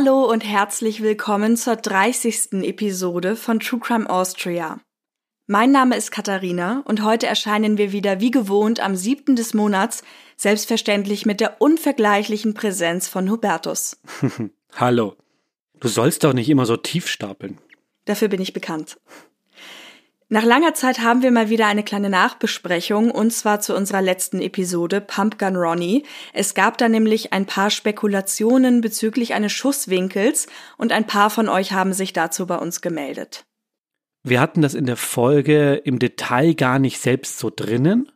Hallo und herzlich willkommen zur 30. Episode von True Crime Austria. Mein Name ist Katharina und heute erscheinen wir wieder wie gewohnt am 7. des Monats, selbstverständlich mit der unvergleichlichen Präsenz von Hubertus. Hallo. Du sollst doch nicht immer so tief stapeln. Dafür bin ich bekannt. Nach langer Zeit haben wir mal wieder eine kleine Nachbesprechung und zwar zu unserer letzten Episode Pumpgun Ronnie. Es gab da nämlich ein paar Spekulationen bezüglich eines Schusswinkels und ein paar von euch haben sich dazu bei uns gemeldet. Wir hatten das in der Folge im Detail gar nicht selbst so drinnen,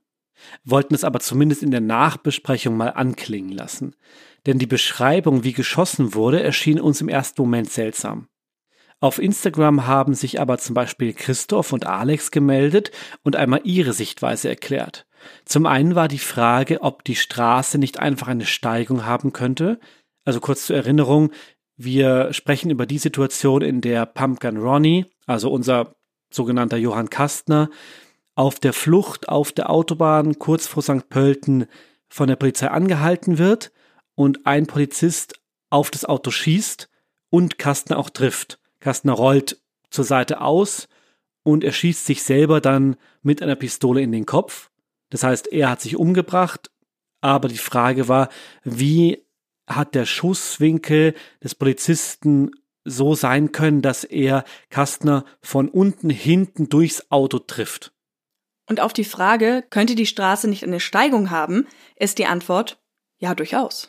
wollten es aber zumindest in der Nachbesprechung mal anklingen lassen. Denn die Beschreibung, wie geschossen wurde, erschien uns im ersten Moment seltsam. Auf Instagram haben sich aber zum Beispiel Christoph und Alex gemeldet und einmal ihre Sichtweise erklärt. Zum einen war die Frage, ob die Straße nicht einfach eine Steigung haben könnte. Also kurz zur Erinnerung, wir sprechen über die Situation, in der Pumpkin Ronnie, also unser sogenannter Johann Kastner, auf der Flucht auf der Autobahn kurz vor St. Pölten von der Polizei angehalten wird und ein Polizist auf das Auto schießt und Kastner auch trifft. Kastner rollt zur Seite aus und er schießt sich selber dann mit einer Pistole in den Kopf. Das heißt, er hat sich umgebracht, aber die Frage war, wie hat der Schusswinkel des Polizisten so sein können, dass er Kastner von unten hinten durchs Auto trifft? Und auf die Frage, könnte die Straße nicht eine Steigung haben, ist die Antwort, ja, durchaus.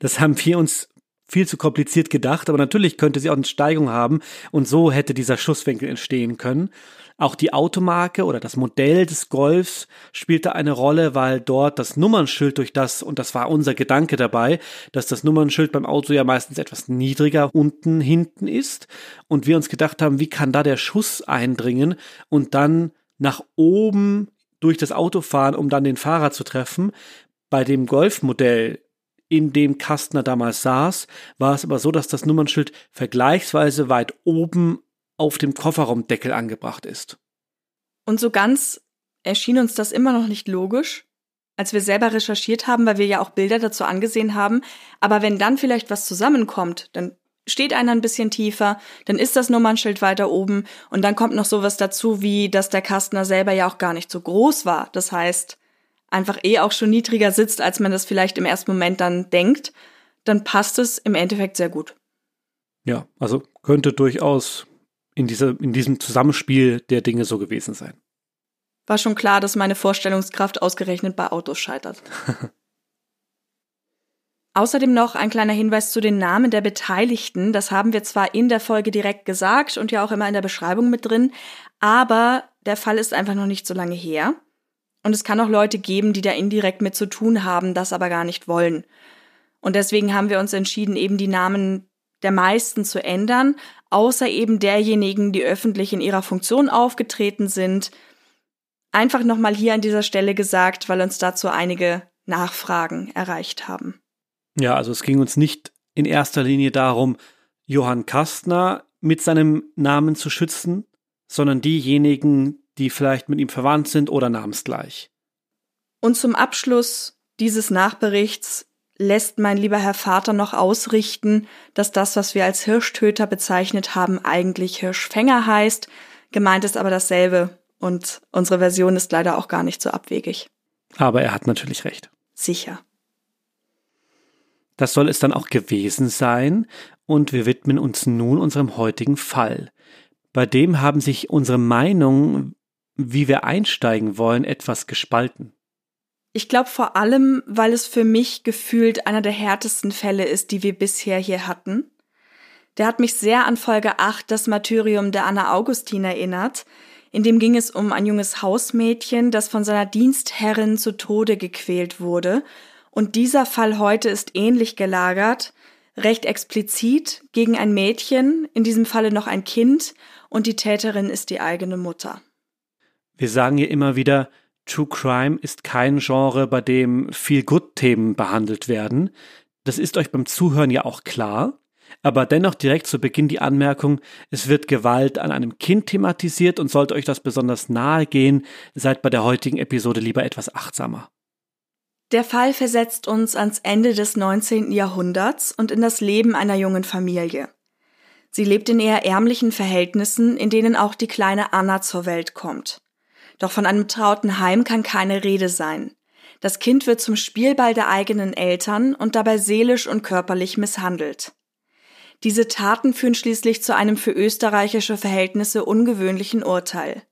Das haben wir uns viel zu kompliziert gedacht, aber natürlich könnte sie auch eine Steigung haben und so hätte dieser Schusswinkel entstehen können. Auch die Automarke oder das Modell des Golfs spielte eine Rolle, weil dort das Nummernschild durch das, und das war unser Gedanke dabei, dass das Nummernschild beim Auto ja meistens etwas niedriger unten hinten ist und wir uns gedacht haben, wie kann da der Schuss eindringen und dann nach oben durch das Auto fahren, um dann den Fahrer zu treffen. Bei dem Golfmodell in dem Kastner damals saß, war es aber so, dass das Nummernschild vergleichsweise weit oben auf dem Kofferraumdeckel angebracht ist. Und so ganz erschien uns das immer noch nicht logisch, als wir selber recherchiert haben, weil wir ja auch Bilder dazu angesehen haben. Aber wenn dann vielleicht was zusammenkommt, dann steht einer ein bisschen tiefer, dann ist das Nummernschild weiter oben und dann kommt noch sowas dazu, wie dass der Kastner selber ja auch gar nicht so groß war. Das heißt, einfach eh auch schon niedriger sitzt, als man das vielleicht im ersten Moment dann denkt, dann passt es im Endeffekt sehr gut. Ja, also könnte durchaus in, dieser, in diesem Zusammenspiel der Dinge so gewesen sein. War schon klar, dass meine Vorstellungskraft ausgerechnet bei Autos scheitert. Außerdem noch ein kleiner Hinweis zu den Namen der Beteiligten. Das haben wir zwar in der Folge direkt gesagt und ja auch immer in der Beschreibung mit drin, aber der Fall ist einfach noch nicht so lange her. Und es kann auch Leute geben, die da indirekt mit zu tun haben, das aber gar nicht wollen. Und deswegen haben wir uns entschieden, eben die Namen der meisten zu ändern, außer eben derjenigen, die öffentlich in ihrer Funktion aufgetreten sind. Einfach nochmal hier an dieser Stelle gesagt, weil uns dazu einige Nachfragen erreicht haben. Ja, also es ging uns nicht in erster Linie darum, Johann Kastner mit seinem Namen zu schützen, sondern diejenigen, die vielleicht mit ihm verwandt sind oder namensgleich. Und zum Abschluss dieses Nachberichts lässt mein lieber Herr Vater noch ausrichten, dass das, was wir als Hirschtöter bezeichnet haben, eigentlich Hirschfänger heißt. Gemeint ist aber dasselbe und unsere Version ist leider auch gar nicht so abwegig. Aber er hat natürlich recht. Sicher. Das soll es dann auch gewesen sein und wir widmen uns nun unserem heutigen Fall. Bei dem haben sich unsere Meinungen wie wir einsteigen wollen, etwas gespalten. Ich glaube vor allem, weil es für mich gefühlt einer der härtesten Fälle ist, die wir bisher hier hatten. Der hat mich sehr an Folge 8, das Martyrium der Anna Augustin erinnert. In dem ging es um ein junges Hausmädchen, das von seiner Dienstherrin zu Tode gequält wurde Und dieser Fall heute ist ähnlich gelagert, recht explizit gegen ein Mädchen, in diesem Falle noch ein Kind, und die Täterin ist die eigene Mutter. Wir sagen hier immer wieder, True Crime ist kein Genre, bei dem viel Good-Themen behandelt werden. Das ist euch beim Zuhören ja auch klar. Aber dennoch direkt zu Beginn die Anmerkung, es wird Gewalt an einem Kind thematisiert und sollte euch das besonders nahe gehen, seid bei der heutigen Episode lieber etwas achtsamer. Der Fall versetzt uns ans Ende des 19. Jahrhunderts und in das Leben einer jungen Familie. Sie lebt in eher ärmlichen Verhältnissen, in denen auch die kleine Anna zur Welt kommt. Doch von einem trauten Heim kann keine Rede sein. Das Kind wird zum Spielball der eigenen Eltern und dabei seelisch und körperlich misshandelt. Diese Taten führen schließlich zu einem für österreichische Verhältnisse ungewöhnlichen Urteil.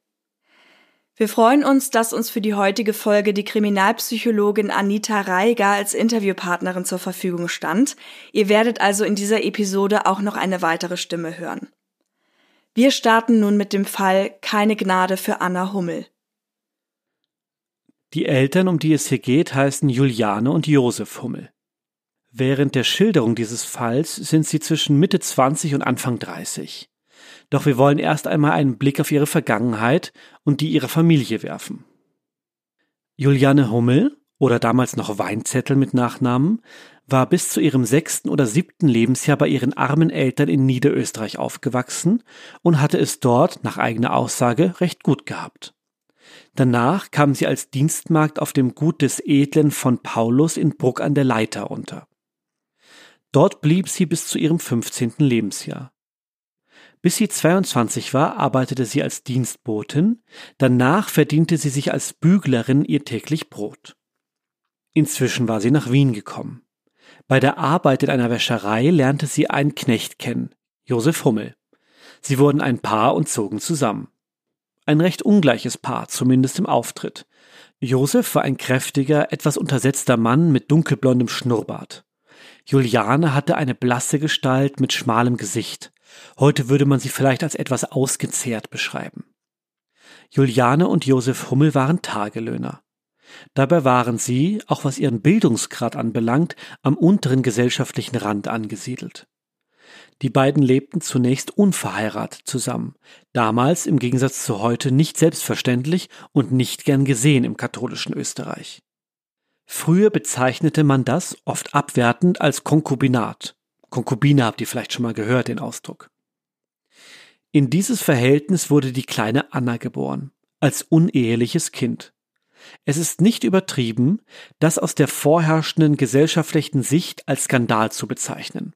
Wir freuen uns, dass uns für die heutige Folge die Kriminalpsychologin Anita Reiger als Interviewpartnerin zur Verfügung stand. Ihr werdet also in dieser Episode auch noch eine weitere Stimme hören. Wir starten nun mit dem Fall Keine Gnade für Anna Hummel. Die Eltern, um die es hier geht, heißen Juliane und Josef Hummel. Während der Schilderung dieses Falls sind sie zwischen Mitte 20 und Anfang 30. Doch wir wollen erst einmal einen Blick auf ihre Vergangenheit und die ihrer Familie werfen. Juliane Hummel, oder damals noch Weinzettel mit Nachnamen, war bis zu ihrem sechsten oder siebten Lebensjahr bei ihren armen Eltern in Niederösterreich aufgewachsen und hatte es dort, nach eigener Aussage, recht gut gehabt. Danach kam sie als Dienstmagd auf dem Gut des Edlen von Paulus in Bruck an der Leiter unter. Dort blieb sie bis zu ihrem 15. Lebensjahr. Bis sie 22 war, arbeitete sie als Dienstbotin, danach verdiente sie sich als Büglerin ihr täglich Brot. Inzwischen war sie nach Wien gekommen. Bei der Arbeit in einer Wäscherei lernte sie einen Knecht kennen, Josef Hummel. Sie wurden ein Paar und zogen zusammen. Ein recht ungleiches Paar, zumindest im Auftritt. Josef war ein kräftiger, etwas untersetzter Mann mit dunkelblondem Schnurrbart. Juliane hatte eine blasse Gestalt mit schmalem Gesicht. Heute würde man sie vielleicht als etwas ausgezehrt beschreiben. Juliane und Josef Hummel waren Tagelöhner. Dabei waren sie, auch was ihren Bildungsgrad anbelangt, am unteren gesellschaftlichen Rand angesiedelt. Die beiden lebten zunächst unverheiratet zusammen, damals im Gegensatz zu heute nicht selbstverständlich und nicht gern gesehen im katholischen Österreich. Früher bezeichnete man das, oft abwertend, als Konkubinat. Konkubine habt ihr vielleicht schon mal gehört, den Ausdruck. In dieses Verhältnis wurde die kleine Anna geboren, als uneheliches Kind. Es ist nicht übertrieben, das aus der vorherrschenden gesellschaftlichen Sicht als Skandal zu bezeichnen.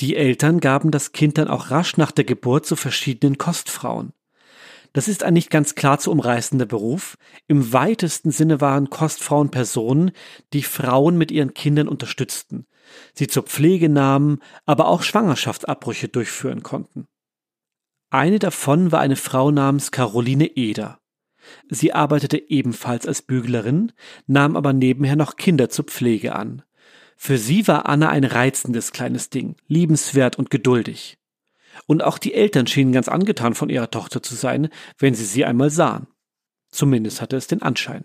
Die Eltern gaben das Kind dann auch rasch nach der Geburt zu verschiedenen Kostfrauen. Das ist ein nicht ganz klar zu umreißender Beruf. Im weitesten Sinne waren Kostfrauen Personen, die Frauen mit ihren Kindern unterstützten, sie zur Pflege nahmen, aber auch Schwangerschaftsabbrüche durchführen konnten. Eine davon war eine Frau namens Caroline Eder. Sie arbeitete ebenfalls als Büglerin, nahm aber nebenher noch Kinder zur Pflege an. Für sie war Anna ein reizendes kleines Ding, liebenswert und geduldig. Und auch die Eltern schienen ganz angetan von ihrer Tochter zu sein, wenn sie sie einmal sahen. Zumindest hatte es den Anschein.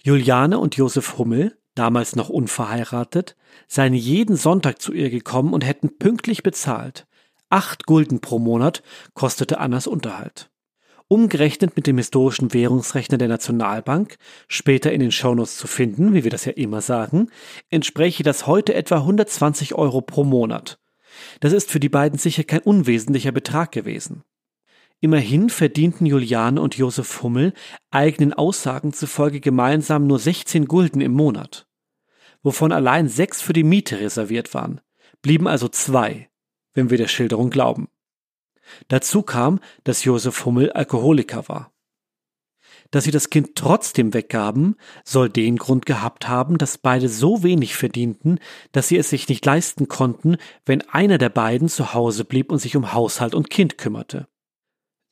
Juliane und Josef Hummel, damals noch unverheiratet, seien jeden Sonntag zu ihr gekommen und hätten pünktlich bezahlt. Acht Gulden pro Monat kostete Annas Unterhalt. Umgerechnet mit dem historischen Währungsrechner der Nationalbank, später in den Shownotes zu finden, wie wir das ja immer sagen, entspräche das heute etwa 120 Euro pro Monat. Das ist für die beiden sicher kein unwesentlicher Betrag gewesen. Immerhin verdienten Juliane und Josef Hummel eigenen Aussagen zufolge gemeinsam nur 16 Gulden im Monat, wovon allein sechs für die Miete reserviert waren, blieben also zwei, wenn wir der Schilderung glauben. Dazu kam, dass Josef Hummel Alkoholiker war. Dass sie das Kind trotzdem weggaben, soll den Grund gehabt haben, dass beide so wenig verdienten, dass sie es sich nicht leisten konnten, wenn einer der beiden zu Hause blieb und sich um Haushalt und Kind kümmerte.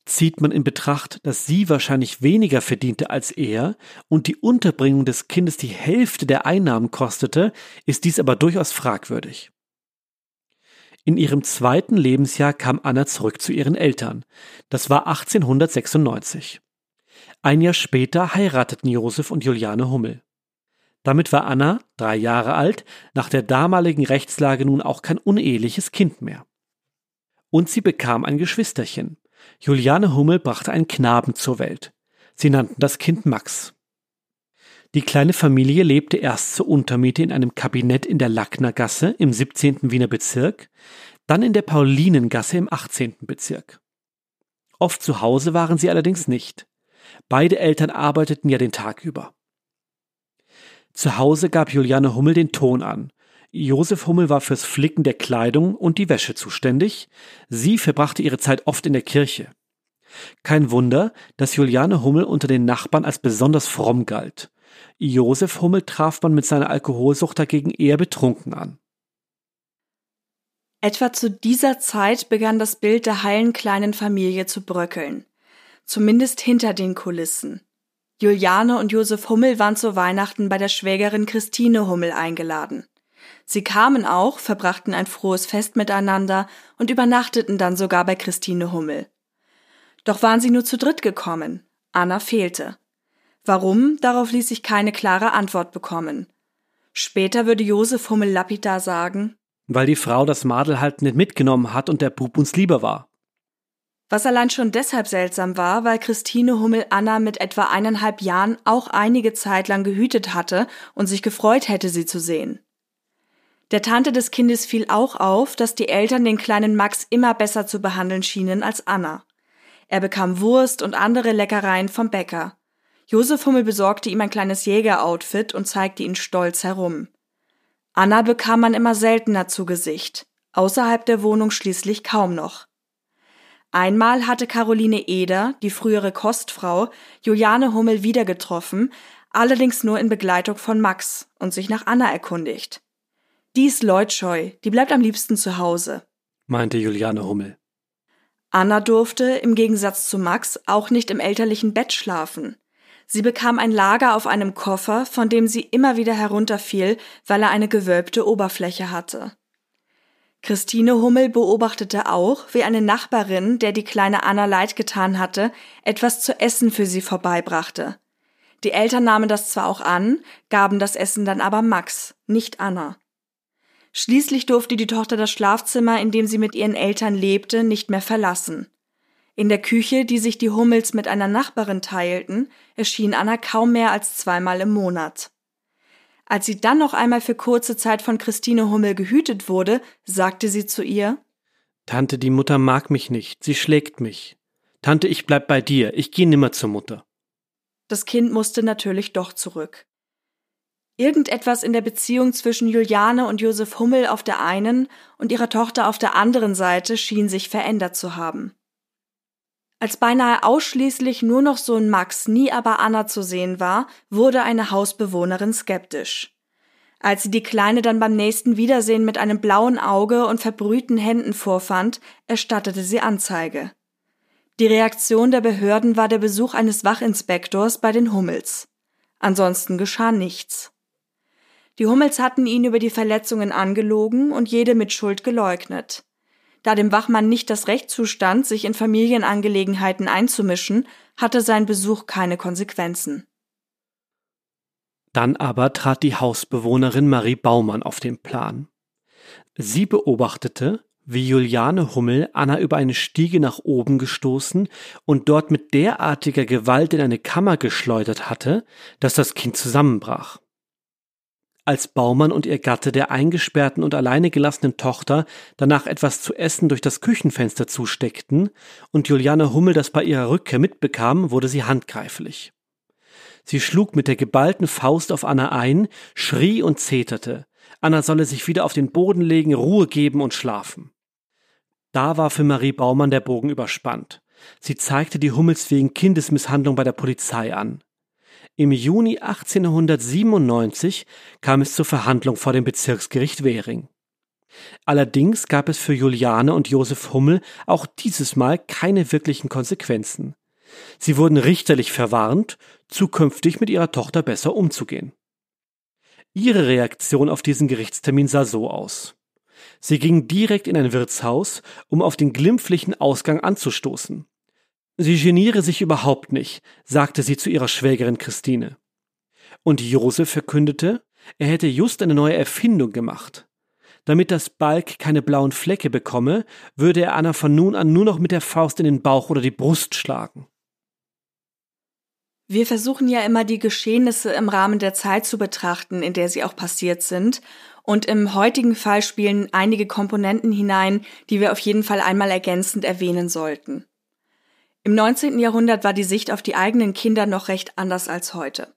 Zieht man in Betracht, dass sie wahrscheinlich weniger verdiente als er und die Unterbringung des Kindes die Hälfte der Einnahmen kostete, ist dies aber durchaus fragwürdig. In ihrem zweiten Lebensjahr kam Anna zurück zu ihren Eltern. Das war 1896. Ein Jahr später heirateten Josef und Juliane Hummel. Damit war Anna, drei Jahre alt, nach der damaligen Rechtslage nun auch kein uneheliches Kind mehr. Und sie bekam ein Geschwisterchen. Juliane Hummel brachte einen Knaben zur Welt. Sie nannten das Kind Max. Die kleine Familie lebte erst zur Untermiete in einem Kabinett in der Lacknergasse im 17. Wiener Bezirk, dann in der Paulinengasse im 18. Bezirk. Oft zu Hause waren sie allerdings nicht. Beide Eltern arbeiteten ja den Tag über. Zu Hause gab Juliane Hummel den Ton an. Josef Hummel war fürs Flicken der Kleidung und die Wäsche zuständig. Sie verbrachte ihre Zeit oft in der Kirche. Kein Wunder, dass Juliane Hummel unter den Nachbarn als besonders fromm galt. Josef Hummel traf man mit seiner Alkoholsucht dagegen eher betrunken an. Etwa zu dieser Zeit begann das Bild der heilen kleinen Familie zu bröckeln. Zumindest hinter den Kulissen. Juliane und Josef Hummel waren zu Weihnachten bei der Schwägerin Christine Hummel eingeladen. Sie kamen auch, verbrachten ein frohes Fest miteinander und übernachteten dann sogar bei Christine Hummel. Doch waren sie nur zu dritt gekommen. Anna fehlte. Warum, darauf ließ sich keine klare Antwort bekommen. Später würde Josef Hummel lapidar sagen, weil die Frau das Madel halt nicht mitgenommen hat und der Bub uns lieber war. Was allein schon deshalb seltsam war, weil Christine Hummel Anna mit etwa eineinhalb Jahren auch einige Zeit lang gehütet hatte und sich gefreut hätte, sie zu sehen. Der Tante des Kindes fiel auch auf, dass die Eltern den kleinen Max immer besser zu behandeln schienen als Anna. Er bekam Wurst und andere Leckereien vom Bäcker. Josef Hummel besorgte ihm ein kleines Jägeroutfit und zeigte ihn stolz herum. Anna bekam man immer seltener zu Gesicht, außerhalb der Wohnung schließlich kaum noch. Einmal hatte Caroline Eder, die frühere Kostfrau, Juliane Hummel wieder getroffen, allerdings nur in Begleitung von Max und sich nach Anna erkundigt. Die ist leutscheu, die bleibt am liebsten zu Hause, meinte Juliane Hummel. Anna durfte, im Gegensatz zu Max, auch nicht im elterlichen Bett schlafen. Sie bekam ein Lager auf einem Koffer, von dem sie immer wieder herunterfiel, weil er eine gewölbte Oberfläche hatte. Christine Hummel beobachtete auch, wie eine Nachbarin, der die kleine Anna leid getan hatte, etwas zu essen für sie vorbeibrachte. Die Eltern nahmen das zwar auch an, gaben das Essen dann aber Max, nicht Anna. Schließlich durfte die Tochter das Schlafzimmer, in dem sie mit ihren Eltern lebte, nicht mehr verlassen. In der Küche, die sich die Hummels mit einer Nachbarin teilten, erschien Anna kaum mehr als zweimal im Monat. Als sie dann noch einmal für kurze Zeit von Christine Hummel gehütet wurde, sagte sie zu ihr Tante, die Mutter mag mich nicht, sie schlägt mich. Tante, ich bleib bei dir, ich geh nimmer zur Mutter. Das Kind musste natürlich doch zurück. Irgendetwas in der Beziehung zwischen Juliane und Josef Hummel auf der einen und ihrer Tochter auf der anderen Seite schien sich verändert zu haben. Als beinahe ausschließlich nur noch Sohn Max, nie aber Anna zu sehen war, wurde eine Hausbewohnerin skeptisch. Als sie die Kleine dann beim nächsten Wiedersehen mit einem blauen Auge und verbrühten Händen vorfand, erstattete sie Anzeige. Die Reaktion der Behörden war der Besuch eines Wachinspektors bei den Hummels. Ansonsten geschah nichts. Die Hummels hatten ihn über die Verletzungen angelogen und jede Mitschuld geleugnet. Da dem Wachmann nicht das Recht zustand, sich in Familienangelegenheiten einzumischen, hatte sein Besuch keine Konsequenzen. Dann aber trat die Hausbewohnerin Marie Baumann auf den Plan. Sie beobachtete, wie Juliane Hummel Anna über eine Stiege nach oben gestoßen und dort mit derartiger Gewalt in eine Kammer geschleudert hatte, dass das Kind zusammenbrach als Baumann und ihr Gatte der eingesperrten und alleine gelassenen Tochter danach etwas zu essen durch das Küchenfenster zusteckten und Juliane Hummel das bei ihrer Rückkehr mitbekam, wurde sie handgreiflich. Sie schlug mit der geballten Faust auf Anna ein, schrie und zeterte. Anna solle sich wieder auf den Boden legen, Ruhe geben und schlafen. Da war für Marie Baumann der Bogen überspannt. Sie zeigte die Hummels wegen Kindesmisshandlung bei der Polizei an. Im Juni 1897 kam es zur Verhandlung vor dem Bezirksgericht Währing. Allerdings gab es für Juliane und Josef Hummel auch dieses Mal keine wirklichen Konsequenzen. Sie wurden richterlich verwarnt, zukünftig mit ihrer Tochter besser umzugehen. Ihre Reaktion auf diesen Gerichtstermin sah so aus. Sie ging direkt in ein Wirtshaus, um auf den glimpflichen Ausgang anzustoßen. Sie geniere sich überhaupt nicht, sagte sie zu ihrer Schwägerin Christine. Und Josef verkündete, er hätte just eine neue Erfindung gemacht. Damit das Balk keine blauen Flecke bekomme, würde er Anna von nun an nur noch mit der Faust in den Bauch oder die Brust schlagen. Wir versuchen ja immer die Geschehnisse im Rahmen der Zeit zu betrachten, in der sie auch passiert sind. Und im heutigen Fall spielen einige Komponenten hinein, die wir auf jeden Fall einmal ergänzend erwähnen sollten. Im 19. Jahrhundert war die Sicht auf die eigenen Kinder noch recht anders als heute.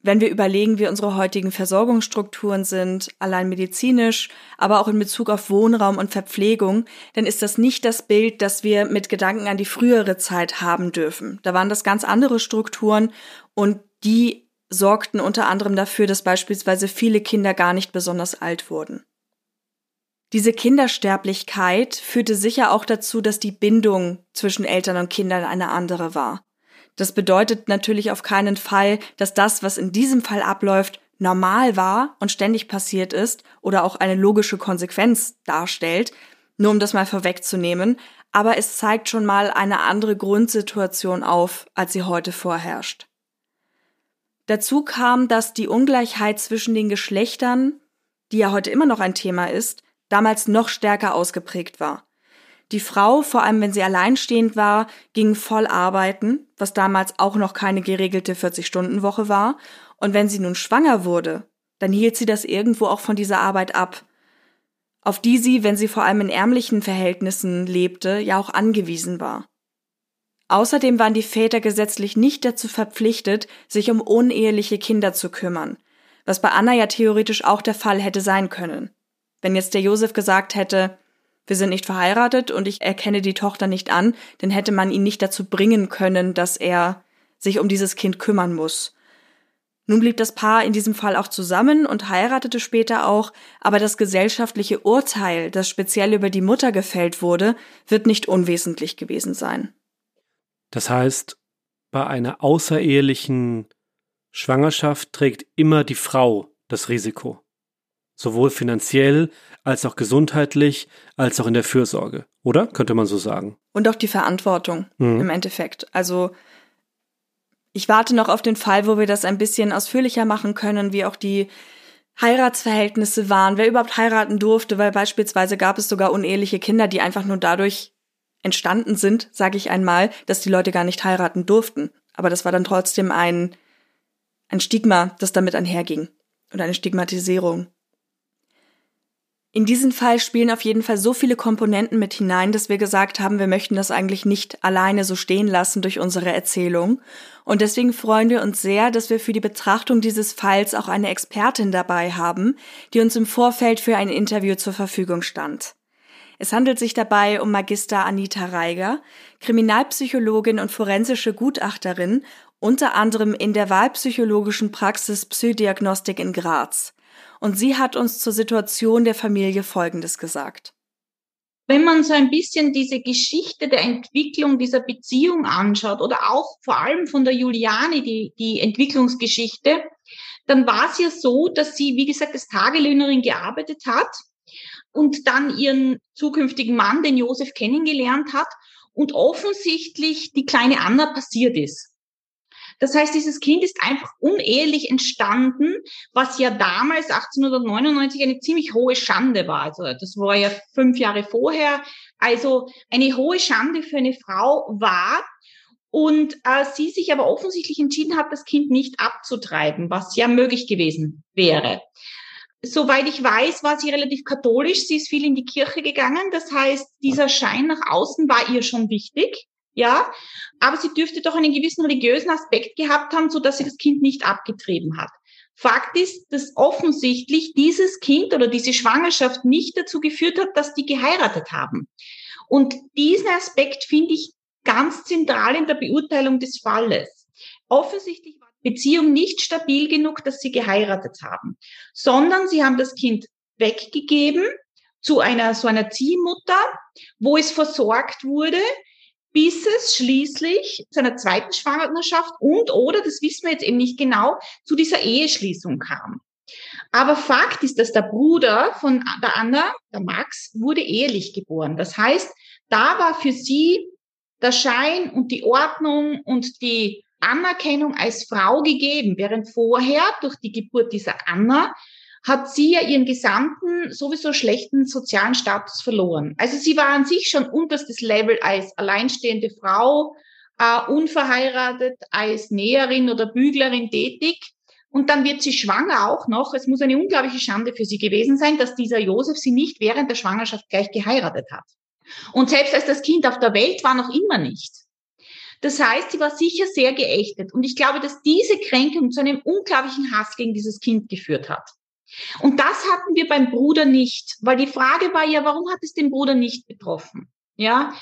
Wenn wir überlegen, wie unsere heutigen Versorgungsstrukturen sind, allein medizinisch, aber auch in Bezug auf Wohnraum und Verpflegung, dann ist das nicht das Bild, das wir mit Gedanken an die frühere Zeit haben dürfen. Da waren das ganz andere Strukturen und die sorgten unter anderem dafür, dass beispielsweise viele Kinder gar nicht besonders alt wurden. Diese Kindersterblichkeit führte sicher auch dazu, dass die Bindung zwischen Eltern und Kindern eine andere war. Das bedeutet natürlich auf keinen Fall, dass das, was in diesem Fall abläuft, normal war und ständig passiert ist oder auch eine logische Konsequenz darstellt, nur um das mal vorwegzunehmen, aber es zeigt schon mal eine andere Grundsituation auf, als sie heute vorherrscht. Dazu kam, dass die Ungleichheit zwischen den Geschlechtern, die ja heute immer noch ein Thema ist, damals noch stärker ausgeprägt war. Die Frau, vor allem wenn sie alleinstehend war, ging voll arbeiten, was damals auch noch keine geregelte 40-Stunden-Woche war. Und wenn sie nun schwanger wurde, dann hielt sie das irgendwo auch von dieser Arbeit ab, auf die sie, wenn sie vor allem in ärmlichen Verhältnissen lebte, ja auch angewiesen war. Außerdem waren die Väter gesetzlich nicht dazu verpflichtet, sich um uneheliche Kinder zu kümmern, was bei Anna ja theoretisch auch der Fall hätte sein können. Wenn jetzt der Josef gesagt hätte, wir sind nicht verheiratet und ich erkenne die Tochter nicht an, dann hätte man ihn nicht dazu bringen können, dass er sich um dieses Kind kümmern muss. Nun blieb das Paar in diesem Fall auch zusammen und heiratete später auch, aber das gesellschaftliche Urteil, das speziell über die Mutter gefällt wurde, wird nicht unwesentlich gewesen sein. Das heißt, bei einer außerehelichen Schwangerschaft trägt immer die Frau das Risiko sowohl finanziell als auch gesundheitlich, als auch in der Fürsorge, oder? Könnte man so sagen. Und auch die Verantwortung mhm. im Endeffekt. Also ich warte noch auf den Fall, wo wir das ein bisschen ausführlicher machen können, wie auch die Heiratsverhältnisse waren, wer überhaupt heiraten durfte, weil beispielsweise gab es sogar uneheliche Kinder, die einfach nur dadurch entstanden sind, sage ich einmal, dass die Leute gar nicht heiraten durften. Aber das war dann trotzdem ein, ein Stigma, das damit einherging. Oder eine Stigmatisierung. In diesem Fall spielen auf jeden Fall so viele Komponenten mit hinein, dass wir gesagt haben, wir möchten das eigentlich nicht alleine so stehen lassen durch unsere Erzählung. Und deswegen freuen wir uns sehr, dass wir für die Betrachtung dieses Falls auch eine Expertin dabei haben, die uns im Vorfeld für ein Interview zur Verfügung stand. Es handelt sich dabei um Magister Anita Reiger, Kriminalpsychologin und forensische Gutachterin, unter anderem in der wahlpsychologischen Praxis Psydiagnostik in Graz und sie hat uns zur Situation der Familie Folgendes gesagt. Wenn man so ein bisschen diese Geschichte der Entwicklung dieser Beziehung anschaut oder auch vor allem von der Juliane die, die Entwicklungsgeschichte, dann war es ja so, dass sie, wie gesagt, als Tagelöhnerin gearbeitet hat und dann ihren zukünftigen Mann, den Josef, kennengelernt hat und offensichtlich die kleine Anna passiert ist. Das heißt, dieses Kind ist einfach unehelich entstanden, was ja damals 1899 eine ziemlich hohe Schande war. Also das war ja fünf Jahre vorher. Also eine hohe Schande für eine Frau war. Und äh, sie sich aber offensichtlich entschieden hat, das Kind nicht abzutreiben, was ja möglich gewesen wäre. Soweit ich weiß, war sie relativ katholisch. Sie ist viel in die Kirche gegangen. Das heißt, dieser Schein nach außen war ihr schon wichtig ja, aber sie dürfte doch einen gewissen religiösen Aspekt gehabt haben, so dass sie das Kind nicht abgetrieben hat. Fakt ist, dass offensichtlich dieses Kind oder diese Schwangerschaft nicht dazu geführt hat, dass die geheiratet haben. Und diesen Aspekt finde ich ganz zentral in der Beurteilung des Falles. Offensichtlich war die Beziehung nicht stabil genug, dass sie geheiratet haben, sondern sie haben das Kind weggegeben zu einer so einer Ziehmutter, wo es versorgt wurde, bis es schließlich zu einer zweiten Schwangerschaft und oder, das wissen wir jetzt eben nicht genau, zu dieser Eheschließung kam. Aber Fakt ist, dass der Bruder von der Anna, der Max, wurde ehelich geboren. Das heißt, da war für sie der Schein und die Ordnung und die Anerkennung als Frau gegeben, während vorher durch die Geburt dieser Anna hat sie ja ihren gesamten sowieso schlechten sozialen Status verloren. Also sie war an sich schon unterstes Level als alleinstehende Frau, äh, unverheiratet, als Näherin oder Büglerin tätig. Und dann wird sie schwanger auch noch. Es muss eine unglaubliche Schande für sie gewesen sein, dass dieser Josef sie nicht während der Schwangerschaft gleich geheiratet hat. Und selbst als das Kind auf der Welt war, noch immer nicht. Das heißt, sie war sicher sehr geächtet. Und ich glaube, dass diese Kränkung zu einem unglaublichen Hass gegen dieses Kind geführt hat. Und das hatten wir beim Bruder nicht, weil die Frage war ja, warum hat es den Bruder nicht betroffen? Ja,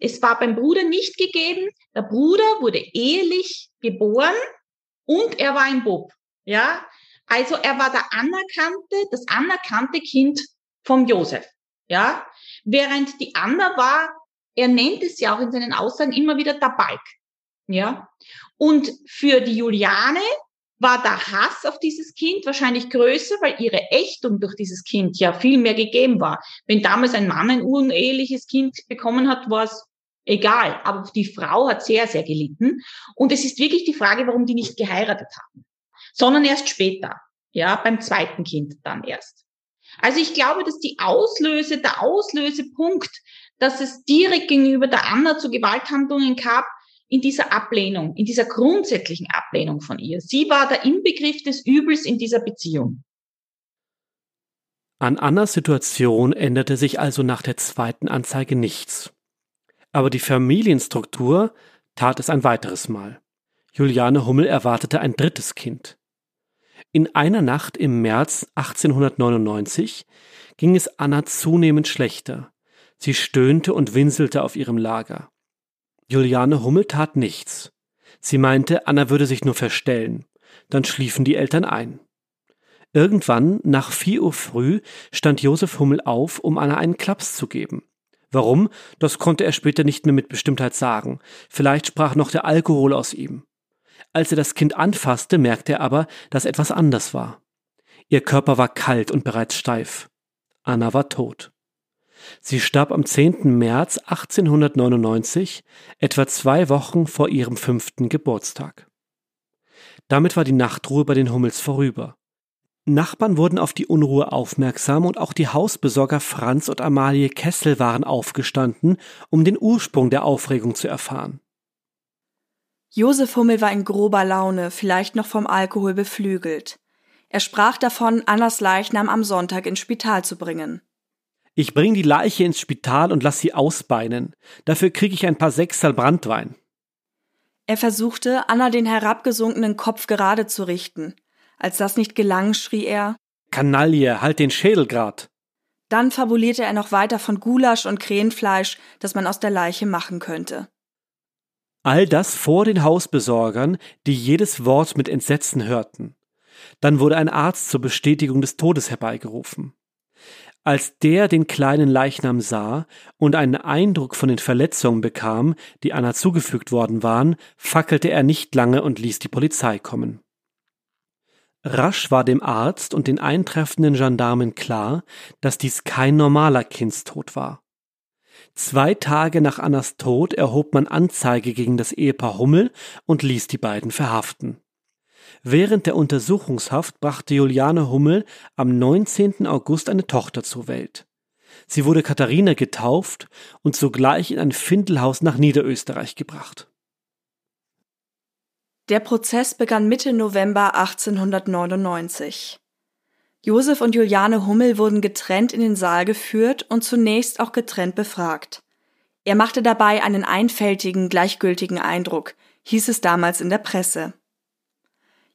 es war beim Bruder nicht gegeben. Der Bruder wurde ehelich geboren und er war ein Bub. Ja, also er war der anerkannte, das anerkannte Kind vom Josef. Ja, während die Anna war, er nennt es ja auch in seinen Aussagen immer wieder der Balk. Ja, und für die Juliane war der Hass auf dieses Kind wahrscheinlich größer, weil ihre Ächtung durch dieses Kind ja viel mehr gegeben war. Wenn damals ein Mann ein uneheliches Kind bekommen hat, war es egal. Aber die Frau hat sehr, sehr gelitten. Und es ist wirklich die Frage, warum die nicht geheiratet haben, sondern erst später. Ja, beim zweiten Kind dann erst. Also ich glaube, dass die Auslöse, der Auslösepunkt, dass es direkt gegenüber der Anna zu Gewalthandlungen gab, in dieser Ablehnung, in dieser grundsätzlichen Ablehnung von ihr. Sie war der Inbegriff des Übels in dieser Beziehung. An Annas Situation änderte sich also nach der zweiten Anzeige nichts. Aber die Familienstruktur tat es ein weiteres Mal. Juliane Hummel erwartete ein drittes Kind. In einer Nacht im März 1899 ging es Anna zunehmend schlechter. Sie stöhnte und winselte auf ihrem Lager. Juliane Hummel tat nichts. Sie meinte, Anna würde sich nur verstellen. Dann schliefen die Eltern ein. Irgendwann, nach vier Uhr früh, stand Josef Hummel auf, um Anna einen Klaps zu geben. Warum? Das konnte er später nicht mehr mit Bestimmtheit sagen. Vielleicht sprach noch der Alkohol aus ihm. Als er das Kind anfasste, merkte er aber, dass etwas anders war. Ihr Körper war kalt und bereits steif. Anna war tot. Sie starb am 10. März 1899, etwa zwei Wochen vor ihrem fünften Geburtstag. Damit war die Nachtruhe bei den Hummels vorüber. Nachbarn wurden auf die Unruhe aufmerksam und auch die Hausbesorger Franz und Amalie Kessel waren aufgestanden, um den Ursprung der Aufregung zu erfahren. Josef Hummel war in grober Laune, vielleicht noch vom Alkohol beflügelt. Er sprach davon, Annas Leichnam am Sonntag ins Spital zu bringen. Ich bring die Leiche ins Spital und lass sie ausbeinen. Dafür krieg ich ein paar Sechsal Brandwein. Er versuchte, Anna den herabgesunkenen Kopf gerade zu richten. Als das nicht gelang, schrie er Kanaille, halt den Schädel grad. Dann fabulierte er noch weiter von Gulasch und Krähenfleisch, das man aus der Leiche machen könnte. All das vor den Hausbesorgern, die jedes Wort mit Entsetzen hörten. Dann wurde ein Arzt zur Bestätigung des Todes herbeigerufen. Als der den kleinen Leichnam sah und einen Eindruck von den Verletzungen bekam, die Anna zugefügt worden waren, fackelte er nicht lange und ließ die Polizei kommen. Rasch war dem Arzt und den eintreffenden Gendarmen klar, dass dies kein normaler Kindstod war. Zwei Tage nach Annas Tod erhob man Anzeige gegen das Ehepaar Hummel und ließ die beiden verhaften. Während der Untersuchungshaft brachte Juliane Hummel am 19. August eine Tochter zur Welt. Sie wurde Katharina getauft und sogleich in ein Findelhaus nach Niederösterreich gebracht. Der Prozess begann Mitte November 1899. Josef und Juliane Hummel wurden getrennt in den Saal geführt und zunächst auch getrennt befragt. Er machte dabei einen einfältigen, gleichgültigen Eindruck, hieß es damals in der Presse.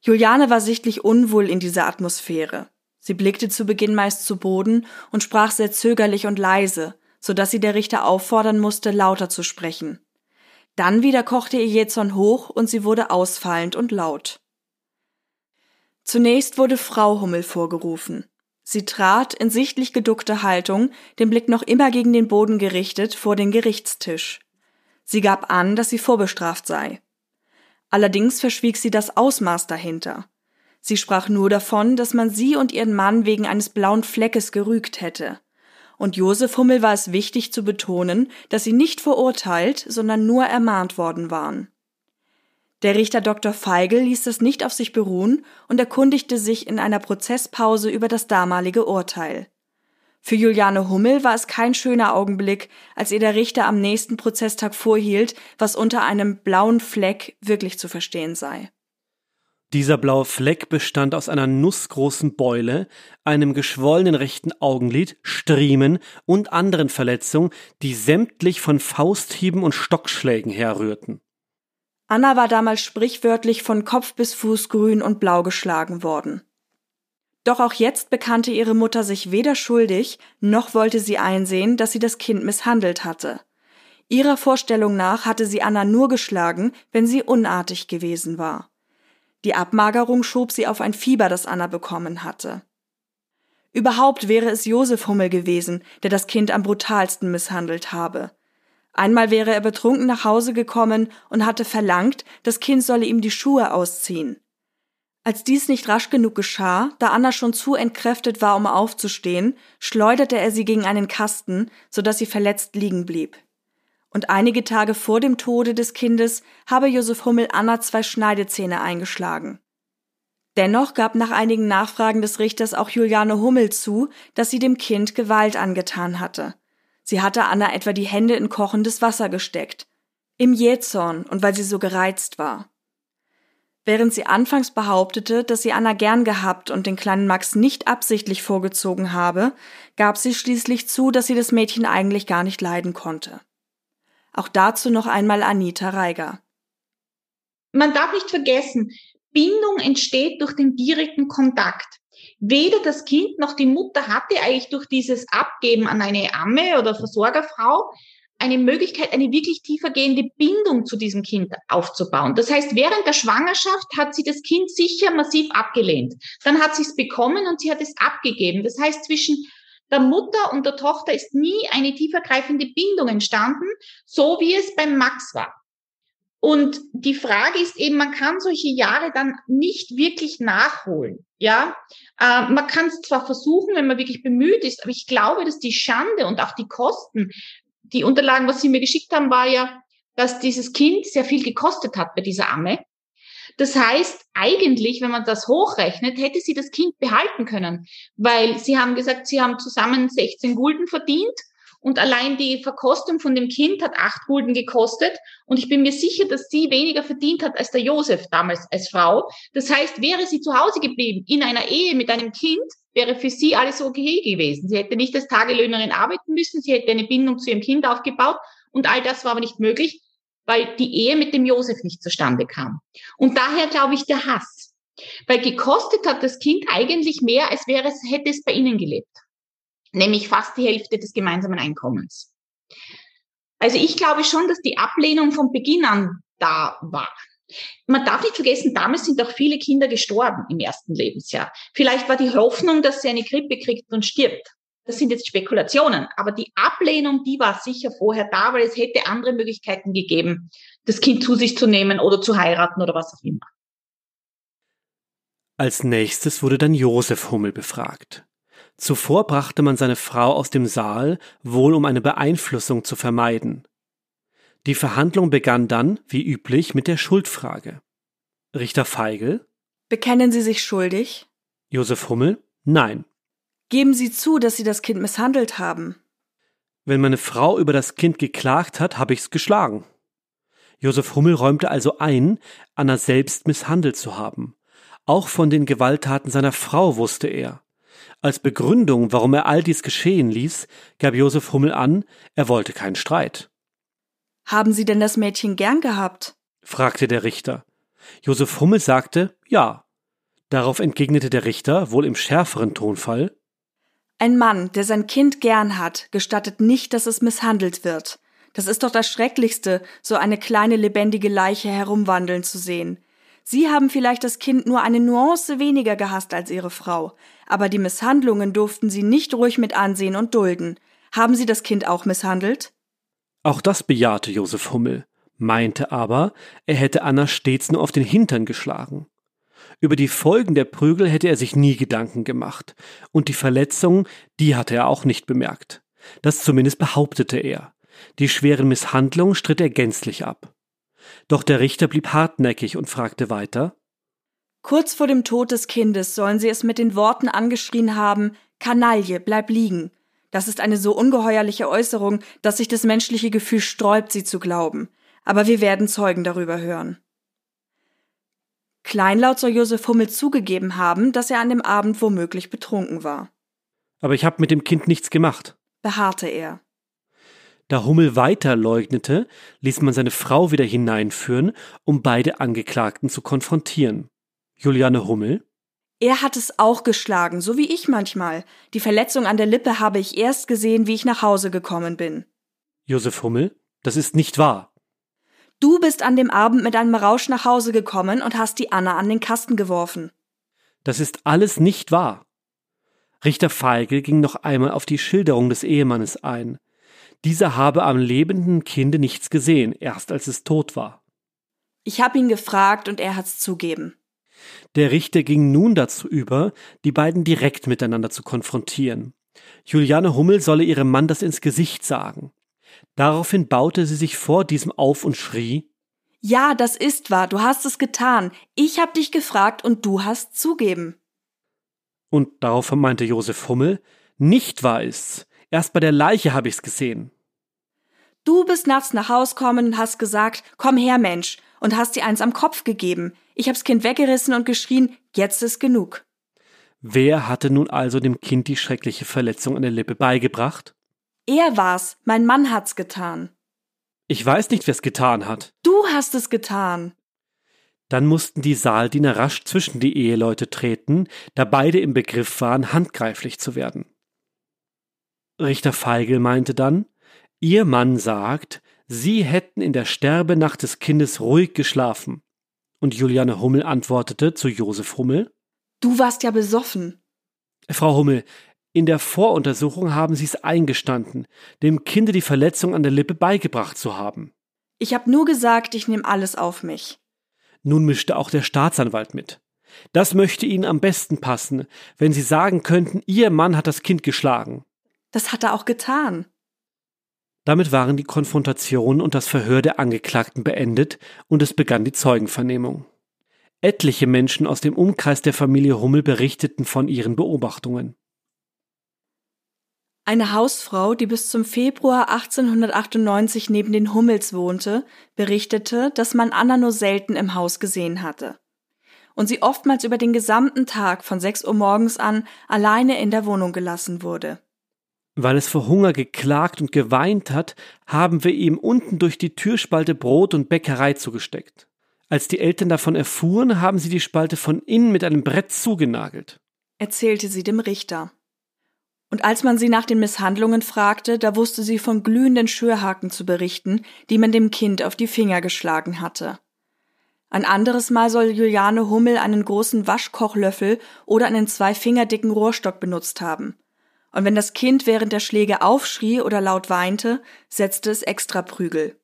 Juliane war sichtlich unwohl in dieser Atmosphäre. Sie blickte zu Beginn meist zu Boden und sprach sehr zögerlich und leise, so dass sie der Richter auffordern musste, lauter zu sprechen. Dann wieder kochte ihr Jezon hoch und sie wurde ausfallend und laut. Zunächst wurde Frau Hummel vorgerufen. Sie trat in sichtlich geduckter Haltung, den Blick noch immer gegen den Boden gerichtet, vor den Gerichtstisch. Sie gab an, dass sie vorbestraft sei. Allerdings verschwieg sie das Ausmaß dahinter. Sie sprach nur davon, dass man sie und ihren Mann wegen eines blauen Fleckes gerügt hätte. Und Josef Hummel war es wichtig zu betonen, dass sie nicht verurteilt, sondern nur ermahnt worden waren. Der Richter Dr. Feigl ließ das nicht auf sich beruhen und erkundigte sich in einer Prozesspause über das damalige Urteil. Für Juliane Hummel war es kein schöner Augenblick, als ihr der Richter am nächsten Prozesstag vorhielt, was unter einem blauen Fleck wirklich zu verstehen sei. Dieser blaue Fleck bestand aus einer nussgroßen Beule, einem geschwollenen rechten Augenlid, Striemen und anderen Verletzungen, die sämtlich von Fausthieben und Stockschlägen herrührten. Anna war damals sprichwörtlich von Kopf bis Fuß grün und blau geschlagen worden. Doch auch jetzt bekannte ihre Mutter sich weder schuldig, noch wollte sie einsehen, dass sie das Kind misshandelt hatte. Ihrer Vorstellung nach hatte sie Anna nur geschlagen, wenn sie unartig gewesen war. Die Abmagerung schob sie auf ein Fieber, das Anna bekommen hatte. Überhaupt wäre es Josef Hummel gewesen, der das Kind am brutalsten misshandelt habe. Einmal wäre er betrunken nach Hause gekommen und hatte verlangt, das Kind solle ihm die Schuhe ausziehen. Als dies nicht rasch genug geschah, da Anna schon zu entkräftet war, um aufzustehen, schleuderte er sie gegen einen Kasten, so dass sie verletzt liegen blieb und einige Tage vor dem Tode des Kindes habe Josef Hummel Anna zwei Schneidezähne eingeschlagen. Dennoch gab nach einigen Nachfragen des Richters auch Juliane Hummel zu, dass sie dem Kind Gewalt angetan hatte. Sie hatte Anna etwa die Hände in kochendes Wasser gesteckt. Im Jähzorn und weil sie so gereizt war. Während sie anfangs behauptete, dass sie Anna gern gehabt und den kleinen Max nicht absichtlich vorgezogen habe, gab sie schließlich zu, dass sie das Mädchen eigentlich gar nicht leiden konnte. Auch dazu noch einmal Anita Reiger. Man darf nicht vergessen, Bindung entsteht durch den direkten Kontakt. Weder das Kind noch die Mutter hatte eigentlich durch dieses Abgeben an eine Amme oder Versorgerfrau eine Möglichkeit, eine wirklich tiefergehende Bindung zu diesem Kind aufzubauen. Das heißt, während der Schwangerschaft hat sie das Kind sicher massiv abgelehnt. Dann hat sie es bekommen und sie hat es abgegeben. Das heißt, zwischen der Mutter und der Tochter ist nie eine tiefergreifende Bindung entstanden, so wie es beim Max war. Und die Frage ist eben, man kann solche Jahre dann nicht wirklich nachholen. Ja, äh, man kann es zwar versuchen, wenn man wirklich bemüht ist, aber ich glaube, dass die Schande und auch die Kosten, die Unterlagen, was Sie mir geschickt haben, war ja, dass dieses Kind sehr viel gekostet hat bei dieser Amme. Das heißt, eigentlich, wenn man das hochrechnet, hätte sie das Kind behalten können, weil sie haben gesagt, sie haben zusammen 16 Gulden verdient und allein die Verkostung von dem Kind hat acht Gulden gekostet. Und ich bin mir sicher, dass sie weniger verdient hat als der Josef damals als Frau. Das heißt, wäre sie zu Hause geblieben in einer Ehe mit einem Kind, wäre für sie alles okay gewesen. Sie hätte nicht als Tagelöhnerin arbeiten müssen. Sie hätte eine Bindung zu ihrem Kind aufgebaut. Und all das war aber nicht möglich weil die Ehe mit dem Josef nicht zustande kam. Und daher glaube ich der Hass. Weil gekostet hat das Kind eigentlich mehr, als wäre es, hätte es bei ihnen gelebt. Nämlich fast die Hälfte des gemeinsamen Einkommens. Also ich glaube schon, dass die Ablehnung von Beginn an da war. Man darf nicht vergessen, damals sind auch viele Kinder gestorben im ersten Lebensjahr. Vielleicht war die Hoffnung, dass sie eine Grippe kriegt und stirbt. Das sind jetzt Spekulationen, aber die Ablehnung, die war sicher vorher da, weil es hätte andere Möglichkeiten gegeben, das Kind zu sich zu nehmen oder zu heiraten oder was auch immer. Als nächstes wurde dann Josef Hummel befragt. Zuvor brachte man seine Frau aus dem Saal, wohl um eine Beeinflussung zu vermeiden. Die Verhandlung begann dann, wie üblich, mit der Schuldfrage. Richter Feigl? Bekennen Sie sich schuldig? Josef Hummel? Nein. Geben Sie zu, dass Sie das Kind misshandelt haben. Wenn meine Frau über das Kind geklagt hat, habe ich's geschlagen. Josef Hummel räumte also ein, Anna selbst misshandelt zu haben. Auch von den Gewalttaten seiner Frau wusste er. Als Begründung, warum er all dies geschehen ließ, gab Josef Hummel an, er wollte keinen Streit. Haben Sie denn das Mädchen gern gehabt? fragte der Richter. Josef Hummel sagte ja. Darauf entgegnete der Richter, wohl im schärferen Tonfall ein Mann, der sein Kind gern hat, gestattet nicht, dass es misshandelt wird. Das ist doch das Schrecklichste, so eine kleine lebendige Leiche herumwandeln zu sehen. Sie haben vielleicht das Kind nur eine Nuance weniger gehasst als Ihre Frau, aber die Misshandlungen durften Sie nicht ruhig mit ansehen und dulden. Haben Sie das Kind auch misshandelt? Auch das bejahte Josef Hummel, meinte aber, er hätte Anna stets nur auf den Hintern geschlagen. Über die Folgen der Prügel hätte er sich nie Gedanken gemacht. Und die Verletzungen, die hatte er auch nicht bemerkt. Das zumindest behauptete er. Die schweren Misshandlungen stritt er gänzlich ab. Doch der Richter blieb hartnäckig und fragte weiter. Kurz vor dem Tod des Kindes sollen sie es mit den Worten angeschrien haben, Kanaille, bleib liegen. Das ist eine so ungeheuerliche Äußerung, dass sich das menschliche Gefühl sträubt, sie zu glauben. Aber wir werden Zeugen darüber hören. Kleinlaut soll Josef Hummel zugegeben haben, dass er an dem Abend womöglich betrunken war. Aber ich habe mit dem Kind nichts gemacht, beharrte er. Da Hummel weiter leugnete, ließ man seine Frau wieder hineinführen, um beide Angeklagten zu konfrontieren. Juliane Hummel. Er hat es auch geschlagen, so wie ich manchmal. Die Verletzung an der Lippe habe ich erst gesehen, wie ich nach Hause gekommen bin. Josef Hummel, das ist nicht wahr. Du bist an dem Abend mit einem Rausch nach Hause gekommen und hast die Anna an den Kasten geworfen. Das ist alles nicht wahr. Richter Feigl ging noch einmal auf die Schilderung des Ehemannes ein. Dieser habe am lebenden Kinde nichts gesehen, erst als es tot war. Ich habe ihn gefragt und er hat's zugeben. Der Richter ging nun dazu über, die beiden direkt miteinander zu konfrontieren. Juliane Hummel solle ihrem Mann das ins Gesicht sagen. Daraufhin baute sie sich vor diesem auf und schrie Ja, das ist wahr, du hast es getan. Ich hab dich gefragt und du hast zugeben. Und daraufhin meinte Josef Hummel Nicht wahr ist's. Erst bei der Leiche habe ich's gesehen. Du bist nachts nach Haus kommen und hast gesagt, komm her, Mensch, und hast dir eins am Kopf gegeben. Ich hab's Kind weggerissen und geschrien, jetzt ist genug. Wer hatte nun also dem Kind die schreckliche Verletzung an der Lippe beigebracht? Er war's, mein Mann hat's getan. Ich weiß nicht, wer's getan hat. Du hast es getan. Dann mussten die Saaldiener rasch zwischen die Eheleute treten, da beide im Begriff waren, handgreiflich zu werden. Richter Feigl meinte dann, Ihr Mann sagt, Sie hätten in der Sterbenacht des Kindes ruhig geschlafen. Und Juliane Hummel antwortete zu Josef Hummel, Du warst ja besoffen. Frau Hummel, in der Voruntersuchung haben Sie es eingestanden, dem Kinde die Verletzung an der Lippe beigebracht zu haben. Ich habe nur gesagt, ich nehme alles auf mich. Nun mischte auch der Staatsanwalt mit. Das möchte Ihnen am besten passen, wenn Sie sagen könnten, Ihr Mann hat das Kind geschlagen. Das hat er auch getan. Damit waren die Konfrontation und das Verhör der Angeklagten beendet und es begann die Zeugenvernehmung. Etliche Menschen aus dem Umkreis der Familie Hummel berichteten von ihren Beobachtungen. Eine Hausfrau, die bis zum Februar 1898 neben den Hummels wohnte, berichtete, dass man Anna nur selten im Haus gesehen hatte und sie oftmals über den gesamten Tag von 6 Uhr morgens an alleine in der Wohnung gelassen wurde. Weil es vor Hunger geklagt und geweint hat, haben wir ihm unten durch die Türspalte Brot und Bäckerei zugesteckt. Als die Eltern davon erfuhren, haben sie die Spalte von innen mit einem Brett zugenagelt, erzählte sie dem Richter. Und als man sie nach den Misshandlungen fragte, da wusste sie von glühenden Schürhaken zu berichten, die man dem Kind auf die Finger geschlagen hatte. Ein anderes Mal soll Juliane Hummel einen großen Waschkochlöffel oder einen zwei Finger dicken Rohrstock benutzt haben. Und wenn das Kind während der Schläge aufschrie oder laut weinte, setzte es extra Prügel.